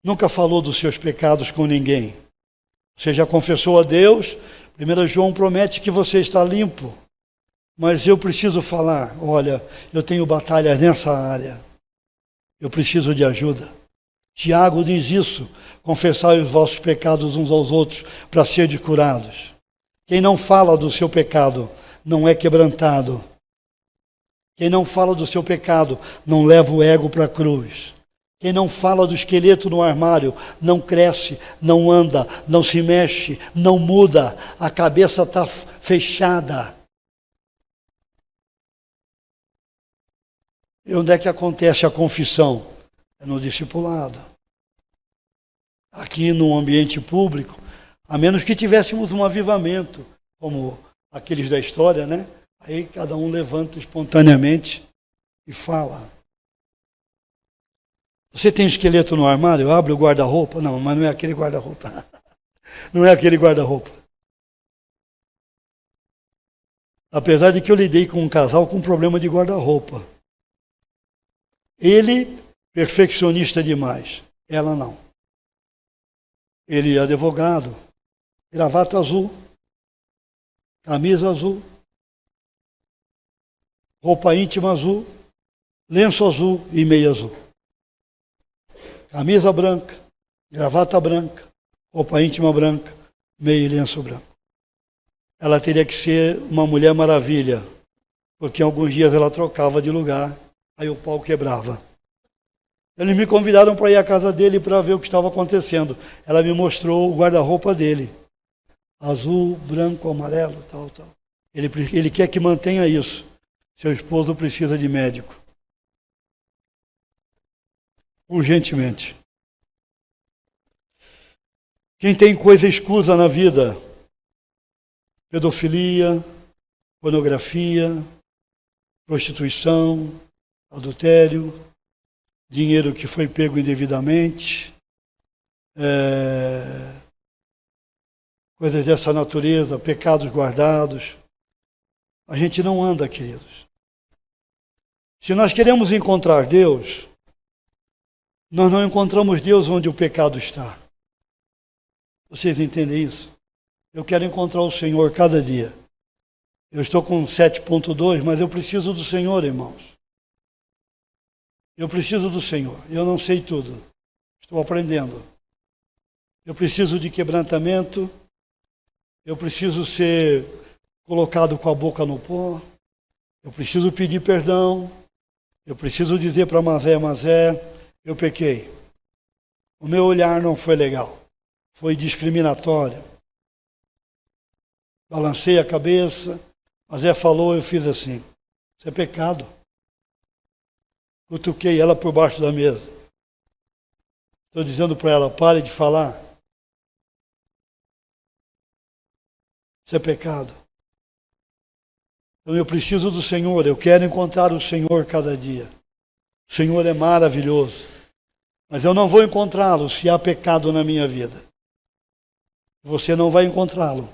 Nunca falou dos seus pecados com ninguém. Você já confessou a Deus? 1 João promete que você está limpo. Mas eu preciso falar: olha, eu tenho batalhas nessa área. Eu preciso de ajuda. Tiago diz isso: confessai os vossos pecados uns aos outros para serem curados. Quem não fala do seu pecado não é quebrantado. Quem não fala do seu pecado não leva o ego para a cruz. Quem não fala do esqueleto no armário não cresce, não anda, não se mexe, não muda, a cabeça está fechada. E onde é que acontece a confissão? É no discipulado. Aqui no ambiente público, a menos que tivéssemos um avivamento, como aqueles da história, né? Aí cada um levanta espontaneamente e fala. Você tem esqueleto no armário? Abre o guarda-roupa? Não, mas não é aquele guarda-roupa. Não é aquele guarda-roupa. Apesar de que eu lidei com um casal com problema de guarda-roupa. Ele, perfeccionista demais. Ela não. Ele, é advogado, gravata azul, camisa azul, roupa íntima azul, lenço azul e meia azul. Camisa branca, gravata branca, roupa íntima branca, meia e lenço branco. Ela teria que ser uma mulher maravilha, porque em alguns dias ela trocava de lugar, aí o pau quebrava. Eles me convidaram para ir à casa dele para ver o que estava acontecendo. Ela me mostrou o guarda-roupa dele. Azul, branco, amarelo, tal, tal. Ele, ele quer que mantenha isso. Seu esposo precisa de médico. Urgentemente. Quem tem coisa escusa na vida? Pedofilia, pornografia, prostituição, adultério, dinheiro que foi pego indevidamente, é, coisas dessa natureza, pecados guardados. A gente não anda, queridos. Se nós queremos encontrar Deus, nós não encontramos Deus onde o pecado está. Vocês entendem isso? Eu quero encontrar o Senhor cada dia. Eu estou com 7.2, mas eu preciso do Senhor, irmãos. Eu preciso do Senhor. Eu não sei tudo. Estou aprendendo. Eu preciso de quebrantamento. Eu preciso ser colocado com a boca no pó. Eu preciso pedir perdão. Eu preciso dizer para Mazé, Mazé, eu pequei. O meu olhar não foi legal. Foi discriminatório. Balancei a cabeça. Mazé falou, eu fiz assim. Isso é pecado. Cutuquei ela por baixo da mesa. Estou dizendo para ela: pare de falar. Isso é pecado. Então eu preciso do Senhor, eu quero encontrar o Senhor cada dia. O Senhor é maravilhoso. Mas eu não vou encontrá-lo se há pecado na minha vida. Você não vai encontrá-lo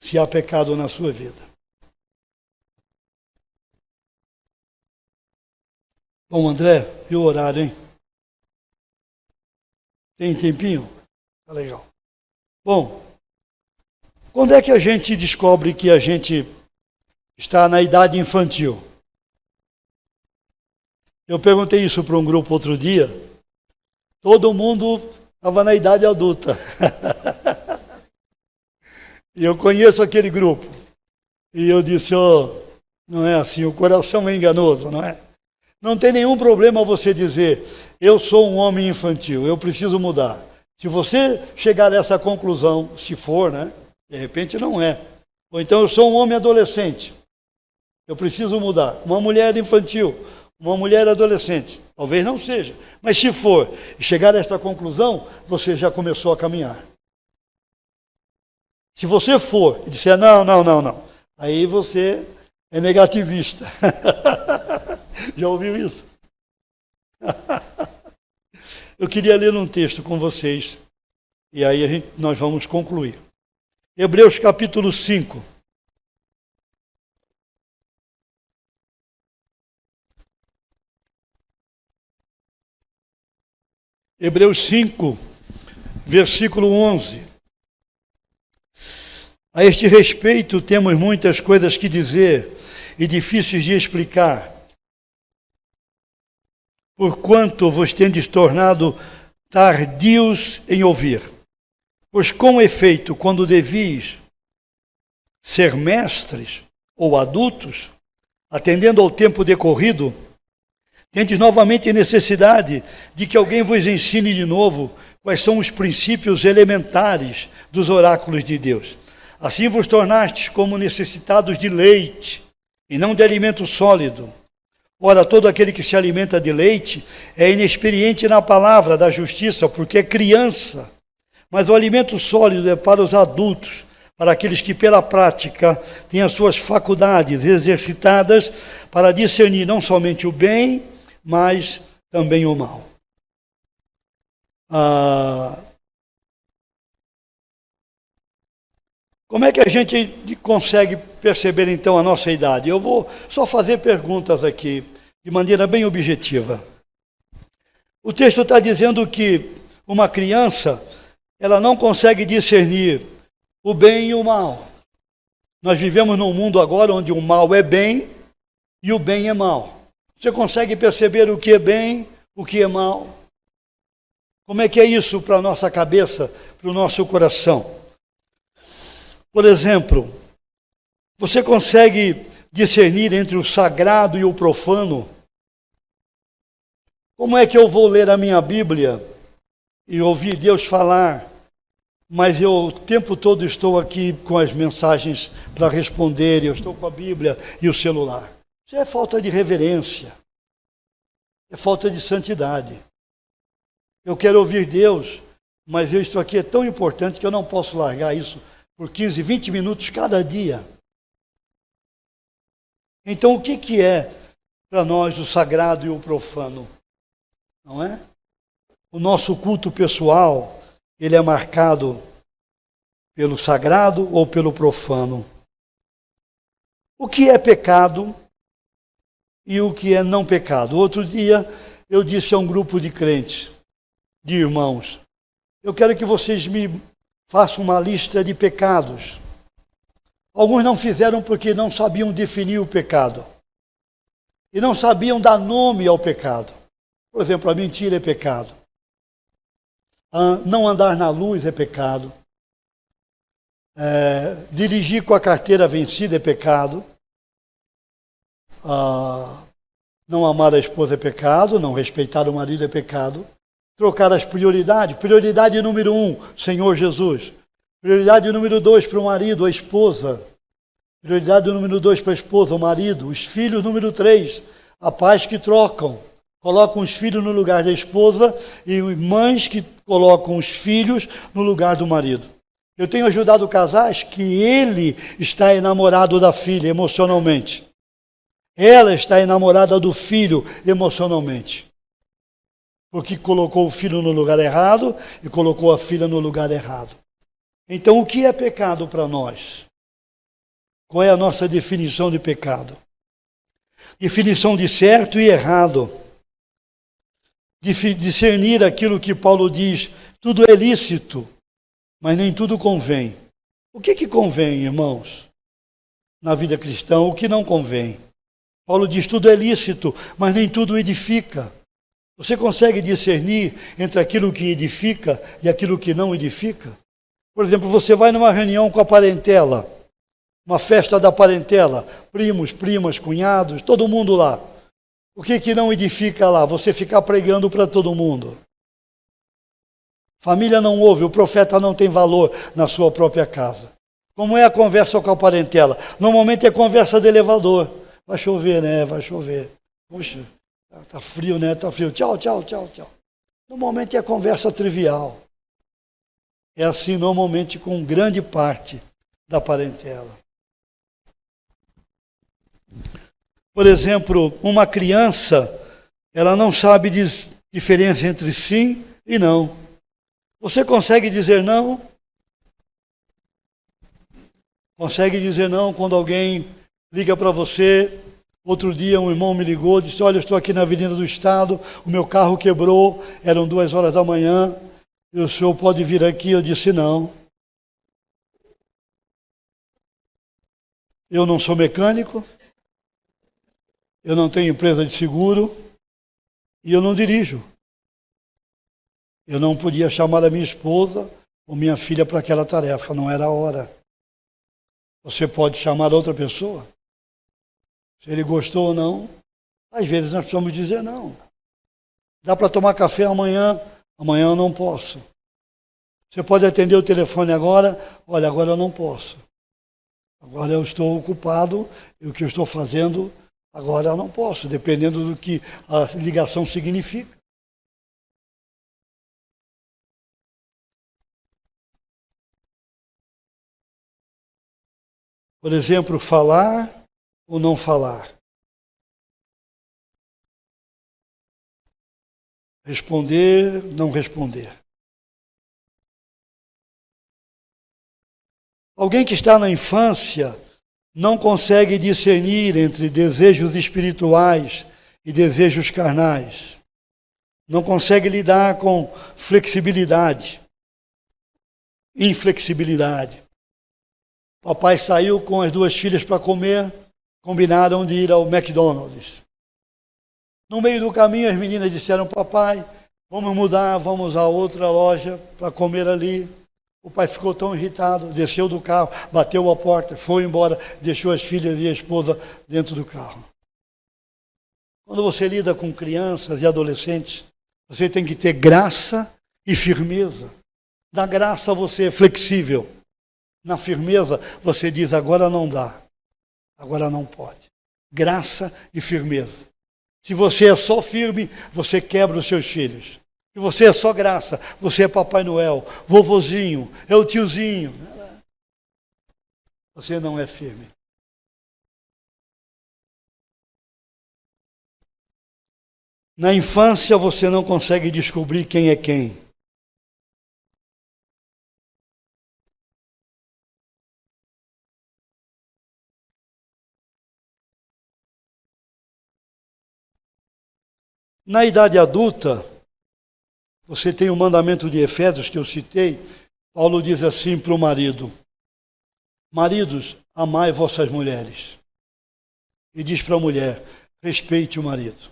se há pecado na sua vida. Bom, André, e o horário, hein? Tem tempinho? Tá legal. Bom, quando é que a gente descobre que a gente está na idade infantil? Eu perguntei isso para um grupo outro dia. Todo mundo estava na idade adulta. e eu conheço aquele grupo. E eu disse: oh, não é assim, o coração é enganoso, não é? Não tem nenhum problema você dizer, eu sou um homem infantil, eu preciso mudar. Se você chegar a essa conclusão, se for, né? De repente não é. Ou então eu sou um homem adolescente, eu preciso mudar. Uma mulher infantil, uma mulher adolescente, talvez não seja. Mas se for e chegar a esta conclusão, você já começou a caminhar. Se você for e disser não, não, não, não, aí você é negativista. Já ouviu isso? Eu queria ler um texto com vocês, e aí gente, nós vamos concluir. Hebreus capítulo 5. Hebreus 5, versículo 11. A este respeito, temos muitas coisas que dizer e difíceis de explicar, porquanto vos tendes tornado tardios em ouvir. Pois, com efeito, quando devis ser mestres ou adultos, atendendo ao tempo decorrido, tendes novamente necessidade de que alguém vos ensine de novo quais são os princípios elementares dos oráculos de Deus. Assim vos tornastes como necessitados de leite e não de alimento sólido. Ora, todo aquele que se alimenta de leite é inexperiente na palavra da justiça, porque é criança. Mas o alimento sólido é para os adultos, para aqueles que, pela prática, têm as suas faculdades exercitadas para discernir não somente o bem, mas também o mal. Ah, Como é que a gente consegue perceber então a nossa idade? Eu vou só fazer perguntas aqui, de maneira bem objetiva. O texto está dizendo que uma criança, ela não consegue discernir o bem e o mal. Nós vivemos num mundo agora onde o mal é bem e o bem é mal. Você consegue perceber o que é bem, o que é mal? Como é que é isso para a nossa cabeça, para o nosso coração? Por exemplo, você consegue discernir entre o sagrado e o profano? Como é que eu vou ler a minha Bíblia e ouvir Deus falar, mas eu o tempo todo estou aqui com as mensagens para responder, eu estou com a Bíblia e o celular? Isso é falta de reverência, é falta de santidade. Eu quero ouvir Deus, mas isso aqui é tão importante que eu não posso largar isso por 15, 20 minutos cada dia. Então, o que, que é para nós o sagrado e o profano? Não é? O nosso culto pessoal, ele é marcado pelo sagrado ou pelo profano. O que é pecado e o que é não pecado? Outro dia eu disse a um grupo de crentes, de irmãos, eu quero que vocês me faça uma lista de pecados. Alguns não fizeram porque não sabiam definir o pecado. E não sabiam dar nome ao pecado. Por exemplo, a mentira é pecado. Não andar na luz é pecado. É, dirigir com a carteira vencida é pecado. Não amar a esposa é pecado. Não respeitar o marido é pecado trocar as prioridades. Prioridade número um, Senhor Jesus. Prioridade número dois para o marido, a esposa. Prioridade número dois para a esposa, o marido. Os filhos, número três, a paz que trocam. Colocam os filhos no lugar da esposa e mães que colocam os filhos no lugar do marido. Eu tenho ajudado casais que ele está enamorado da filha emocionalmente. Ela está enamorada do filho emocionalmente porque colocou o filho no lugar errado e colocou a filha no lugar errado. Então, o que é pecado para nós? Qual é a nossa definição de pecado? Definição de certo e errado. Discernir aquilo que Paulo diz, tudo é lícito, mas nem tudo convém. O que, que convém, irmãos, na vida cristã? O que não convém? Paulo diz: tudo é lícito, mas nem tudo edifica. Você consegue discernir entre aquilo que edifica e aquilo que não edifica? Por exemplo, você vai numa reunião com a parentela, uma festa da parentela, primos, primas, cunhados, todo mundo lá. O que que não edifica lá? Você ficar pregando para todo mundo. Família não ouve, o profeta não tem valor na sua própria casa. Como é a conversa com a parentela? Normalmente é conversa de elevador. Vai chover, né? Vai chover. Puxa, Tá frio, né? Tá frio. Tchau, tchau, tchau, tchau. Normalmente é conversa trivial. É assim normalmente com grande parte da parentela. Por exemplo, uma criança, ela não sabe diferença entre sim e não. Você consegue dizer não? Consegue dizer não quando alguém liga para você? Outro dia um irmão me ligou, disse: Olha, eu estou aqui na Avenida do Estado, o meu carro quebrou, eram duas horas da manhã, e o senhor pode vir aqui? Eu disse: Não. Eu não sou mecânico, eu não tenho empresa de seguro e eu não dirijo. Eu não podia chamar a minha esposa ou minha filha para aquela tarefa, não era a hora. Você pode chamar outra pessoa? Se ele gostou ou não, às vezes nós precisamos dizer não. Dá para tomar café amanhã? Amanhã eu não posso. Você pode atender o telefone agora? Olha, agora eu não posso. Agora eu estou ocupado e o que eu estou fazendo agora eu não posso, dependendo do que a ligação significa. Por exemplo, falar ou não falar. Responder, não responder. Alguém que está na infância não consegue discernir entre desejos espirituais e desejos carnais. Não consegue lidar com flexibilidade, inflexibilidade. Papai saiu com as duas filhas para comer, combinaram de ir ao McDonald's. No meio do caminho, as meninas disseram: Papai, vamos mudar, vamos a outra loja para comer ali. O pai ficou tão irritado, desceu do carro, bateu a porta, foi embora, deixou as filhas e a esposa dentro do carro. Quando você lida com crianças e adolescentes, você tem que ter graça e firmeza. Da graça você é flexível. Na firmeza você diz agora não dá, agora não pode. Graça e firmeza. Se você é só firme, você quebra os seus filhos. E você é só graça, você é Papai Noel, vovozinho, é o tiozinho. Você não é firme. Na infância você não consegue descobrir quem é quem. Na idade adulta, você tem o mandamento de Efésios que eu citei. Paulo diz assim para o marido: Maridos, amai vossas mulheres. E diz para a mulher: respeite o marido.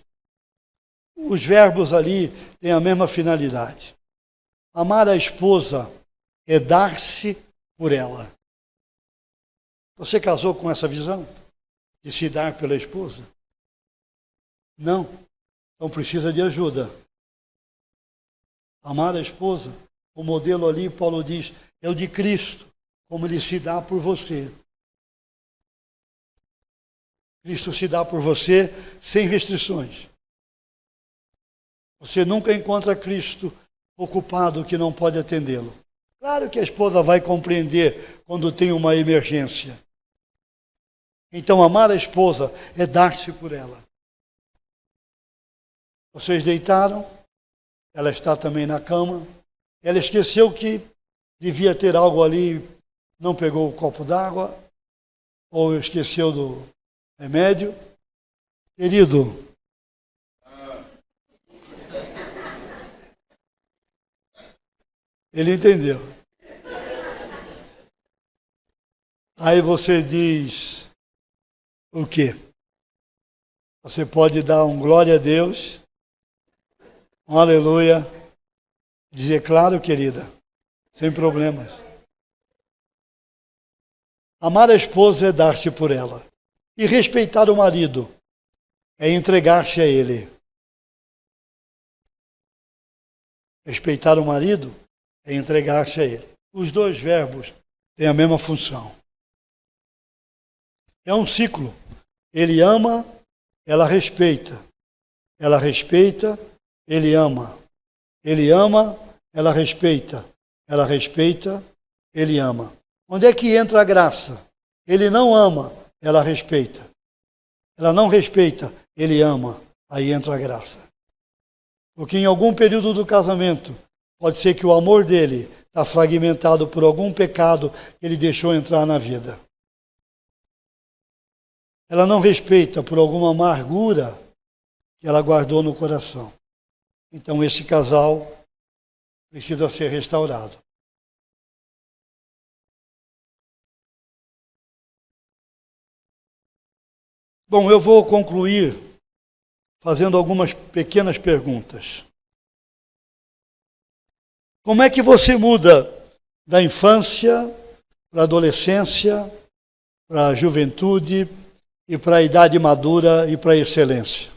Os verbos ali têm a mesma finalidade. Amar a esposa é dar-se por ela. Você casou com essa visão? De se dar pela esposa? Não. Então precisa de ajuda. Amar a esposa, o modelo ali, Paulo diz, é o de Cristo, como ele se dá por você. Cristo se dá por você sem restrições. Você nunca encontra Cristo ocupado que não pode atendê-lo. Claro que a esposa vai compreender quando tem uma emergência. Então, amar a esposa é dar-se por ela. Vocês deitaram? Ela está também na cama. Ela esqueceu que devia ter algo ali, não pegou o copo d'água, ou esqueceu do remédio. Querido, ele entendeu. Aí você diz o quê? Você pode dar um glória a Deus aleluia. Dizer, claro, querida, sem problemas. Amar a esposa é dar-se por ela. E respeitar o marido é entregar-se a ele. Respeitar o marido é entregar-se a ele. Os dois verbos têm a mesma função. É um ciclo. Ele ama, ela respeita. Ela respeita, ele ama. Ele ama, ela respeita. Ela respeita, ele ama. Onde é que entra a graça? Ele não ama, ela respeita. ela não respeita, ele ama, aí entra a graça. Porque em algum período do casamento, pode ser que o amor dele está fragmentado por algum pecado que ele deixou entrar na vida. Ela não respeita por alguma amargura que ela guardou no coração. Então esse casal precisa ser restaurado. Bom, eu vou concluir fazendo algumas pequenas perguntas. Como é que você muda da infância para a adolescência, para a juventude e para a idade madura e para a excelência?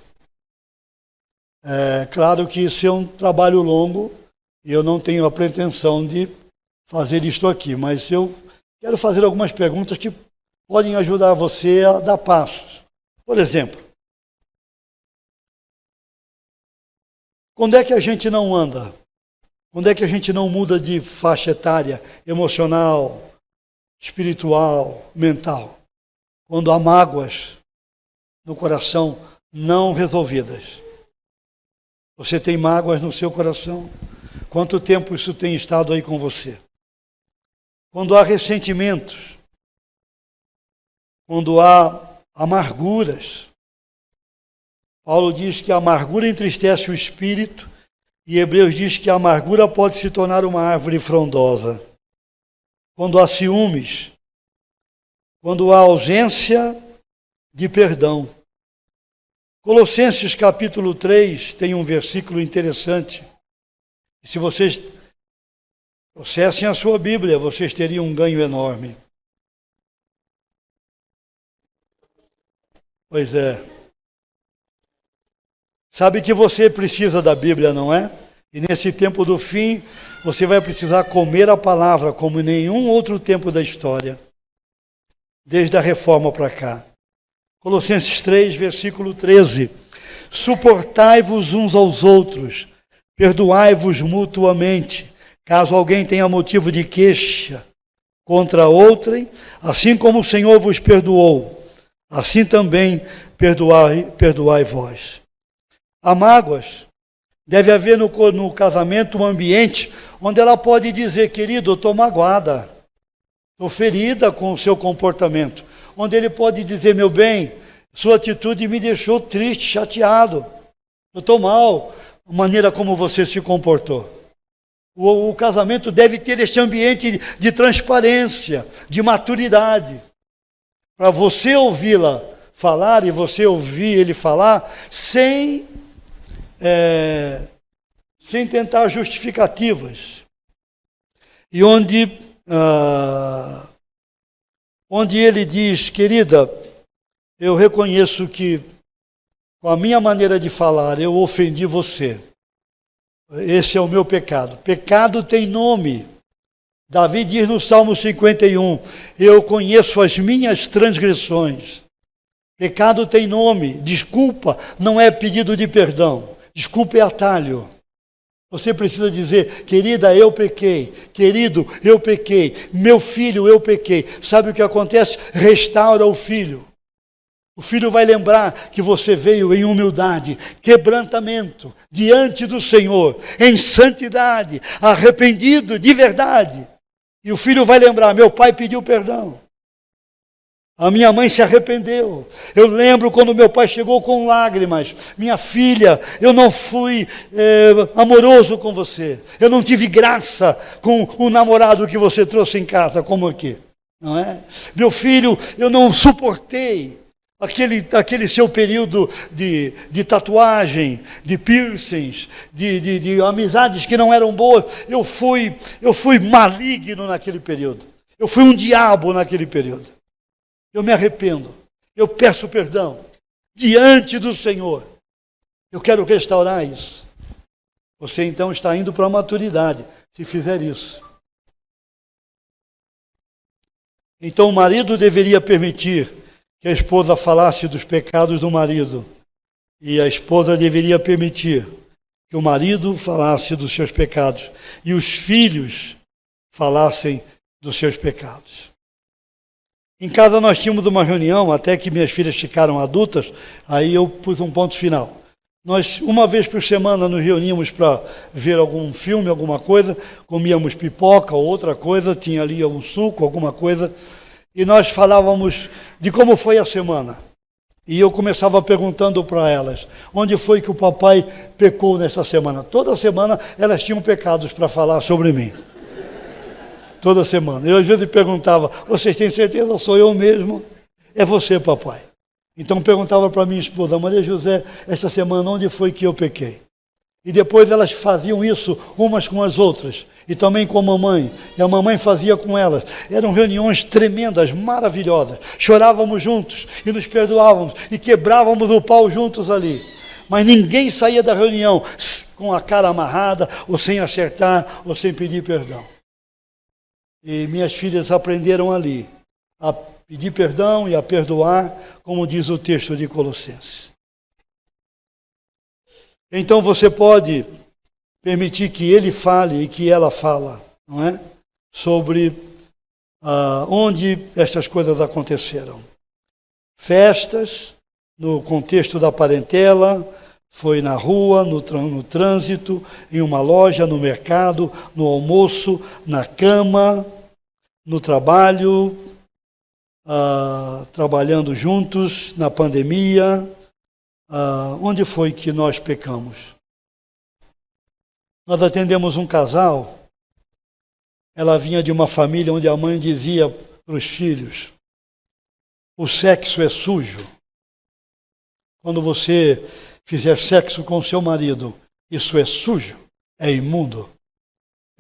É claro que isso é um trabalho longo e eu não tenho a pretensão de fazer isto aqui, mas eu quero fazer algumas perguntas que podem ajudar você a dar passos. Por exemplo, quando é que a gente não anda? Quando é que a gente não muda de faixa etária emocional, espiritual, mental? Quando há mágoas no coração não resolvidas. Você tem mágoas no seu coração? Quanto tempo isso tem estado aí com você? Quando há ressentimentos, quando há amarguras. Paulo diz que a amargura entristece o espírito, e Hebreus diz que a amargura pode se tornar uma árvore frondosa. Quando há ciúmes, quando há ausência de perdão. Colossenses capítulo 3 tem um versículo interessante. Se vocês processem a sua Bíblia, vocês teriam um ganho enorme. Pois é. Sabe que você precisa da Bíblia, não é? E nesse tempo do fim, você vai precisar comer a palavra como em nenhum outro tempo da história, desde a reforma para cá. Colossenses 3, versículo 13. Suportai-vos uns aos outros, perdoai-vos mutuamente, caso alguém tenha motivo de queixa contra outrem, assim como o Senhor vos perdoou assim também perdoai, perdoai vós. Há mágoas. Deve haver no, no casamento um ambiente onde ela pode dizer, querido, eu estou magoada, estou ferida com o seu comportamento. Onde ele pode dizer, meu bem, sua atitude me deixou triste, chateado. Eu estou mal, a maneira como você se comportou. O, o casamento deve ter este ambiente de, de transparência, de maturidade para você ouvi-la falar e você ouvir ele falar sem, é, sem tentar justificativas. E onde, ah, onde ele diz, querida, eu reconheço que com a minha maneira de falar eu ofendi você. Esse é o meu pecado. Pecado tem nome. Davi diz no Salmo 51: Eu conheço as minhas transgressões. Pecado tem nome, desculpa não é pedido de perdão, desculpa é atalho. Você precisa dizer, querida, eu pequei, querido, eu pequei, meu filho, eu pequei. Sabe o que acontece? Restaura o filho. O filho vai lembrar que você veio em humildade, quebrantamento, diante do Senhor, em santidade, arrependido de verdade. E o filho vai lembrar: meu pai pediu perdão. A minha mãe se arrependeu. Eu lembro quando meu pai chegou com lágrimas. Minha filha, eu não fui é, amoroso com você. Eu não tive graça com o namorado que você trouxe em casa, como aqui. Não é? Meu filho, eu não suportei aquele, aquele seu período de, de tatuagem, de piercings, de, de, de amizades que não eram boas. Eu fui, eu fui maligno naquele período. Eu fui um diabo naquele período. Eu me arrependo. Eu peço perdão diante do Senhor. Eu quero restaurar isso. Você então está indo para a maturidade se fizer isso. Então o marido deveria permitir que a esposa falasse dos pecados do marido e a esposa deveria permitir que o marido falasse dos seus pecados e os filhos falassem dos seus pecados. Em casa nós tínhamos uma reunião, até que minhas filhas ficaram adultas, aí eu pus um ponto final. Nós, uma vez por semana, nos reuníamos para ver algum filme, alguma coisa, comíamos pipoca ou outra coisa, tinha ali algum suco, alguma coisa, e nós falávamos de como foi a semana. E eu começava perguntando para elas: onde foi que o papai pecou nessa semana? Toda semana elas tinham pecados para falar sobre mim. Toda semana. Eu às vezes perguntava: vocês têm certeza? Sou eu mesmo? É você, papai. Então perguntava para minha esposa, Maria José, esta semana onde foi que eu pequei? E depois elas faziam isso umas com as outras, e também com a mamãe, e a mamãe fazia com elas. Eram reuniões tremendas, maravilhosas. Chorávamos juntos e nos perdoávamos e quebrávamos o pau juntos ali. Mas ninguém saía da reunião com a cara amarrada, ou sem acertar, ou sem pedir perdão. E minhas filhas aprenderam ali a pedir perdão e a perdoar, como diz o texto de Colossenses. Então você pode permitir que ele fale e que ela fala, não é? Sobre ah, onde estas coisas aconteceram. Festas, no contexto da parentela, foi na rua, no, no trânsito, em uma loja, no mercado, no almoço, na cama, no trabalho, ah, trabalhando juntos na pandemia. Ah, onde foi que nós pecamos? Nós atendemos um casal. Ela vinha de uma família onde a mãe dizia para os filhos: o sexo é sujo. Quando você fizer sexo com seu marido, isso é sujo, é imundo.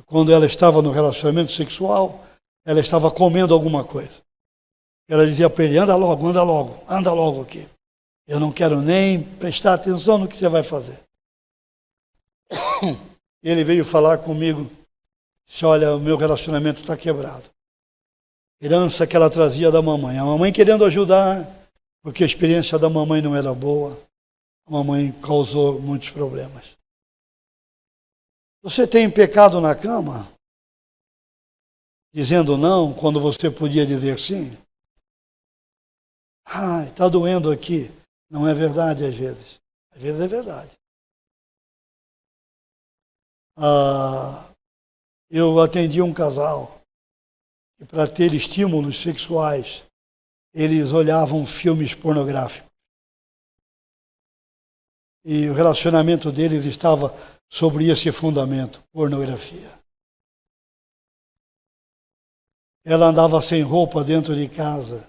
Quando ela estava no relacionamento sexual, ela estava comendo alguma coisa. Ela dizia para ele: anda logo, anda logo, anda logo aqui. Eu não quero nem prestar atenção no que você vai fazer. Ele veio falar comigo, disse: Olha, o meu relacionamento está quebrado. Herança que ela trazia da mamãe. A mamãe querendo ajudar, porque a experiência da mamãe não era boa. A mamãe causou muitos problemas. Você tem pecado na cama? Dizendo não quando você podia dizer sim? Ai, está doendo aqui. Não é verdade às vezes. Às vezes é verdade. Ah, eu atendi um casal e para ter estímulos sexuais, eles olhavam filmes pornográficos. E o relacionamento deles estava sobre esse fundamento, pornografia. Ela andava sem roupa dentro de casa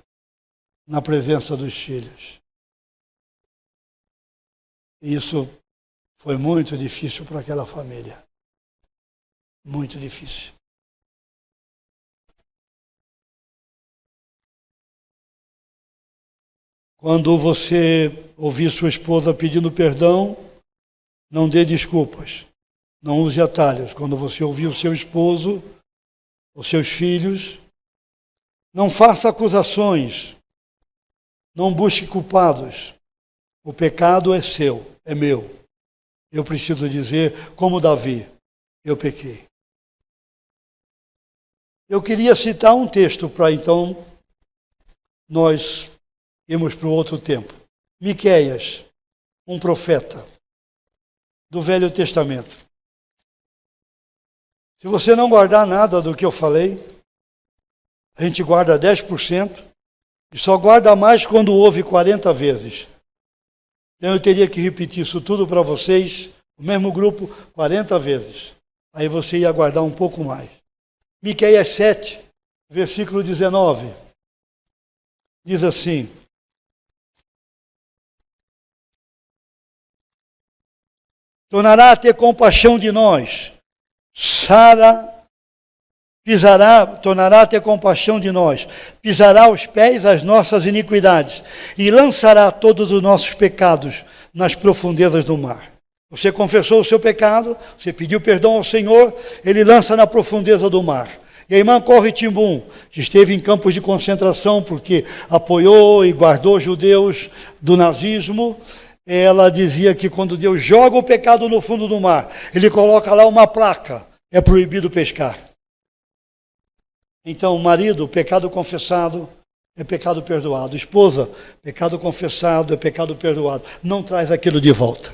na presença dos filhos. E isso foi muito difícil para aquela família. Muito difícil. Quando você ouvir sua esposa pedindo perdão, não dê desculpas. Não use atalhos. Quando você ouvir o seu esposo, os seus filhos, não faça acusações não busque culpados. O pecado é seu, é meu. Eu preciso dizer, como Davi, eu pequei. Eu queria citar um texto para então nós irmos para o outro tempo. Miqueias, um profeta do Velho Testamento. Se você não guardar nada do que eu falei, a gente guarda 10%, e só guarda mais quando ouve 40 vezes. Então eu teria que repetir isso tudo para vocês, o mesmo grupo, 40 vezes. Aí você ia guardar um pouco mais. Miqueias 7, versículo 19. Diz assim: Tornará a ter compaixão de nós, Sara pisará, tornará a ter compaixão de nós, pisará aos pés as nossas iniquidades e lançará todos os nossos pecados nas profundezas do mar. Você confessou o seu pecado, você pediu perdão ao Senhor, ele lança na profundeza do mar. E a irmã Corre Timbum, que esteve em campos de concentração porque apoiou e guardou judeus do nazismo, ela dizia que quando Deus joga o pecado no fundo do mar, ele coloca lá uma placa: é proibido pescar. Então, marido, pecado confessado, é pecado perdoado. Esposa, pecado confessado é pecado perdoado. Não traz aquilo de volta.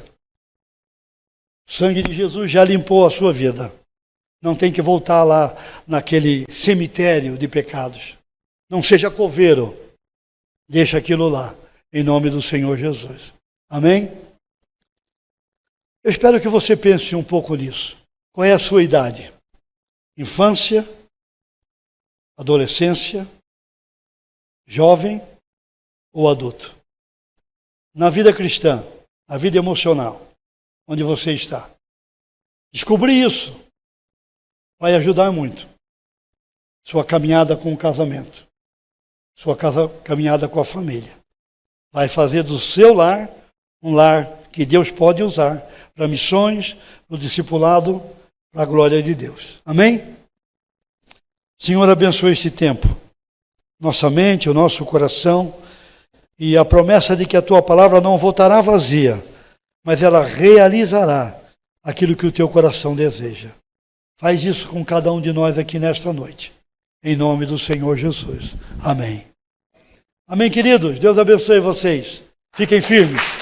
O sangue de Jesus já limpou a sua vida. Não tem que voltar lá naquele cemitério de pecados. Não seja coveiro. Deixa aquilo lá, em nome do Senhor Jesus. Amém? Eu espero que você pense um pouco nisso. Qual é a sua idade? Infância? Adolescência? Jovem ou adulto? Na vida cristã, na vida emocional, onde você está. Descobrir isso vai ajudar muito. Sua caminhada com o casamento, sua caminhada com a família. Vai fazer do seu lar um lar que Deus pode usar para missões, para o discipulado, para a glória de Deus. Amém? Senhor, abençoe este tempo, nossa mente, o nosso coração, e a promessa de que a tua palavra não voltará vazia, mas ela realizará aquilo que o teu coração deseja. Faz isso com cada um de nós aqui nesta noite. Em nome do Senhor Jesus. Amém. Amém, queridos. Deus abençoe vocês. Fiquem firmes.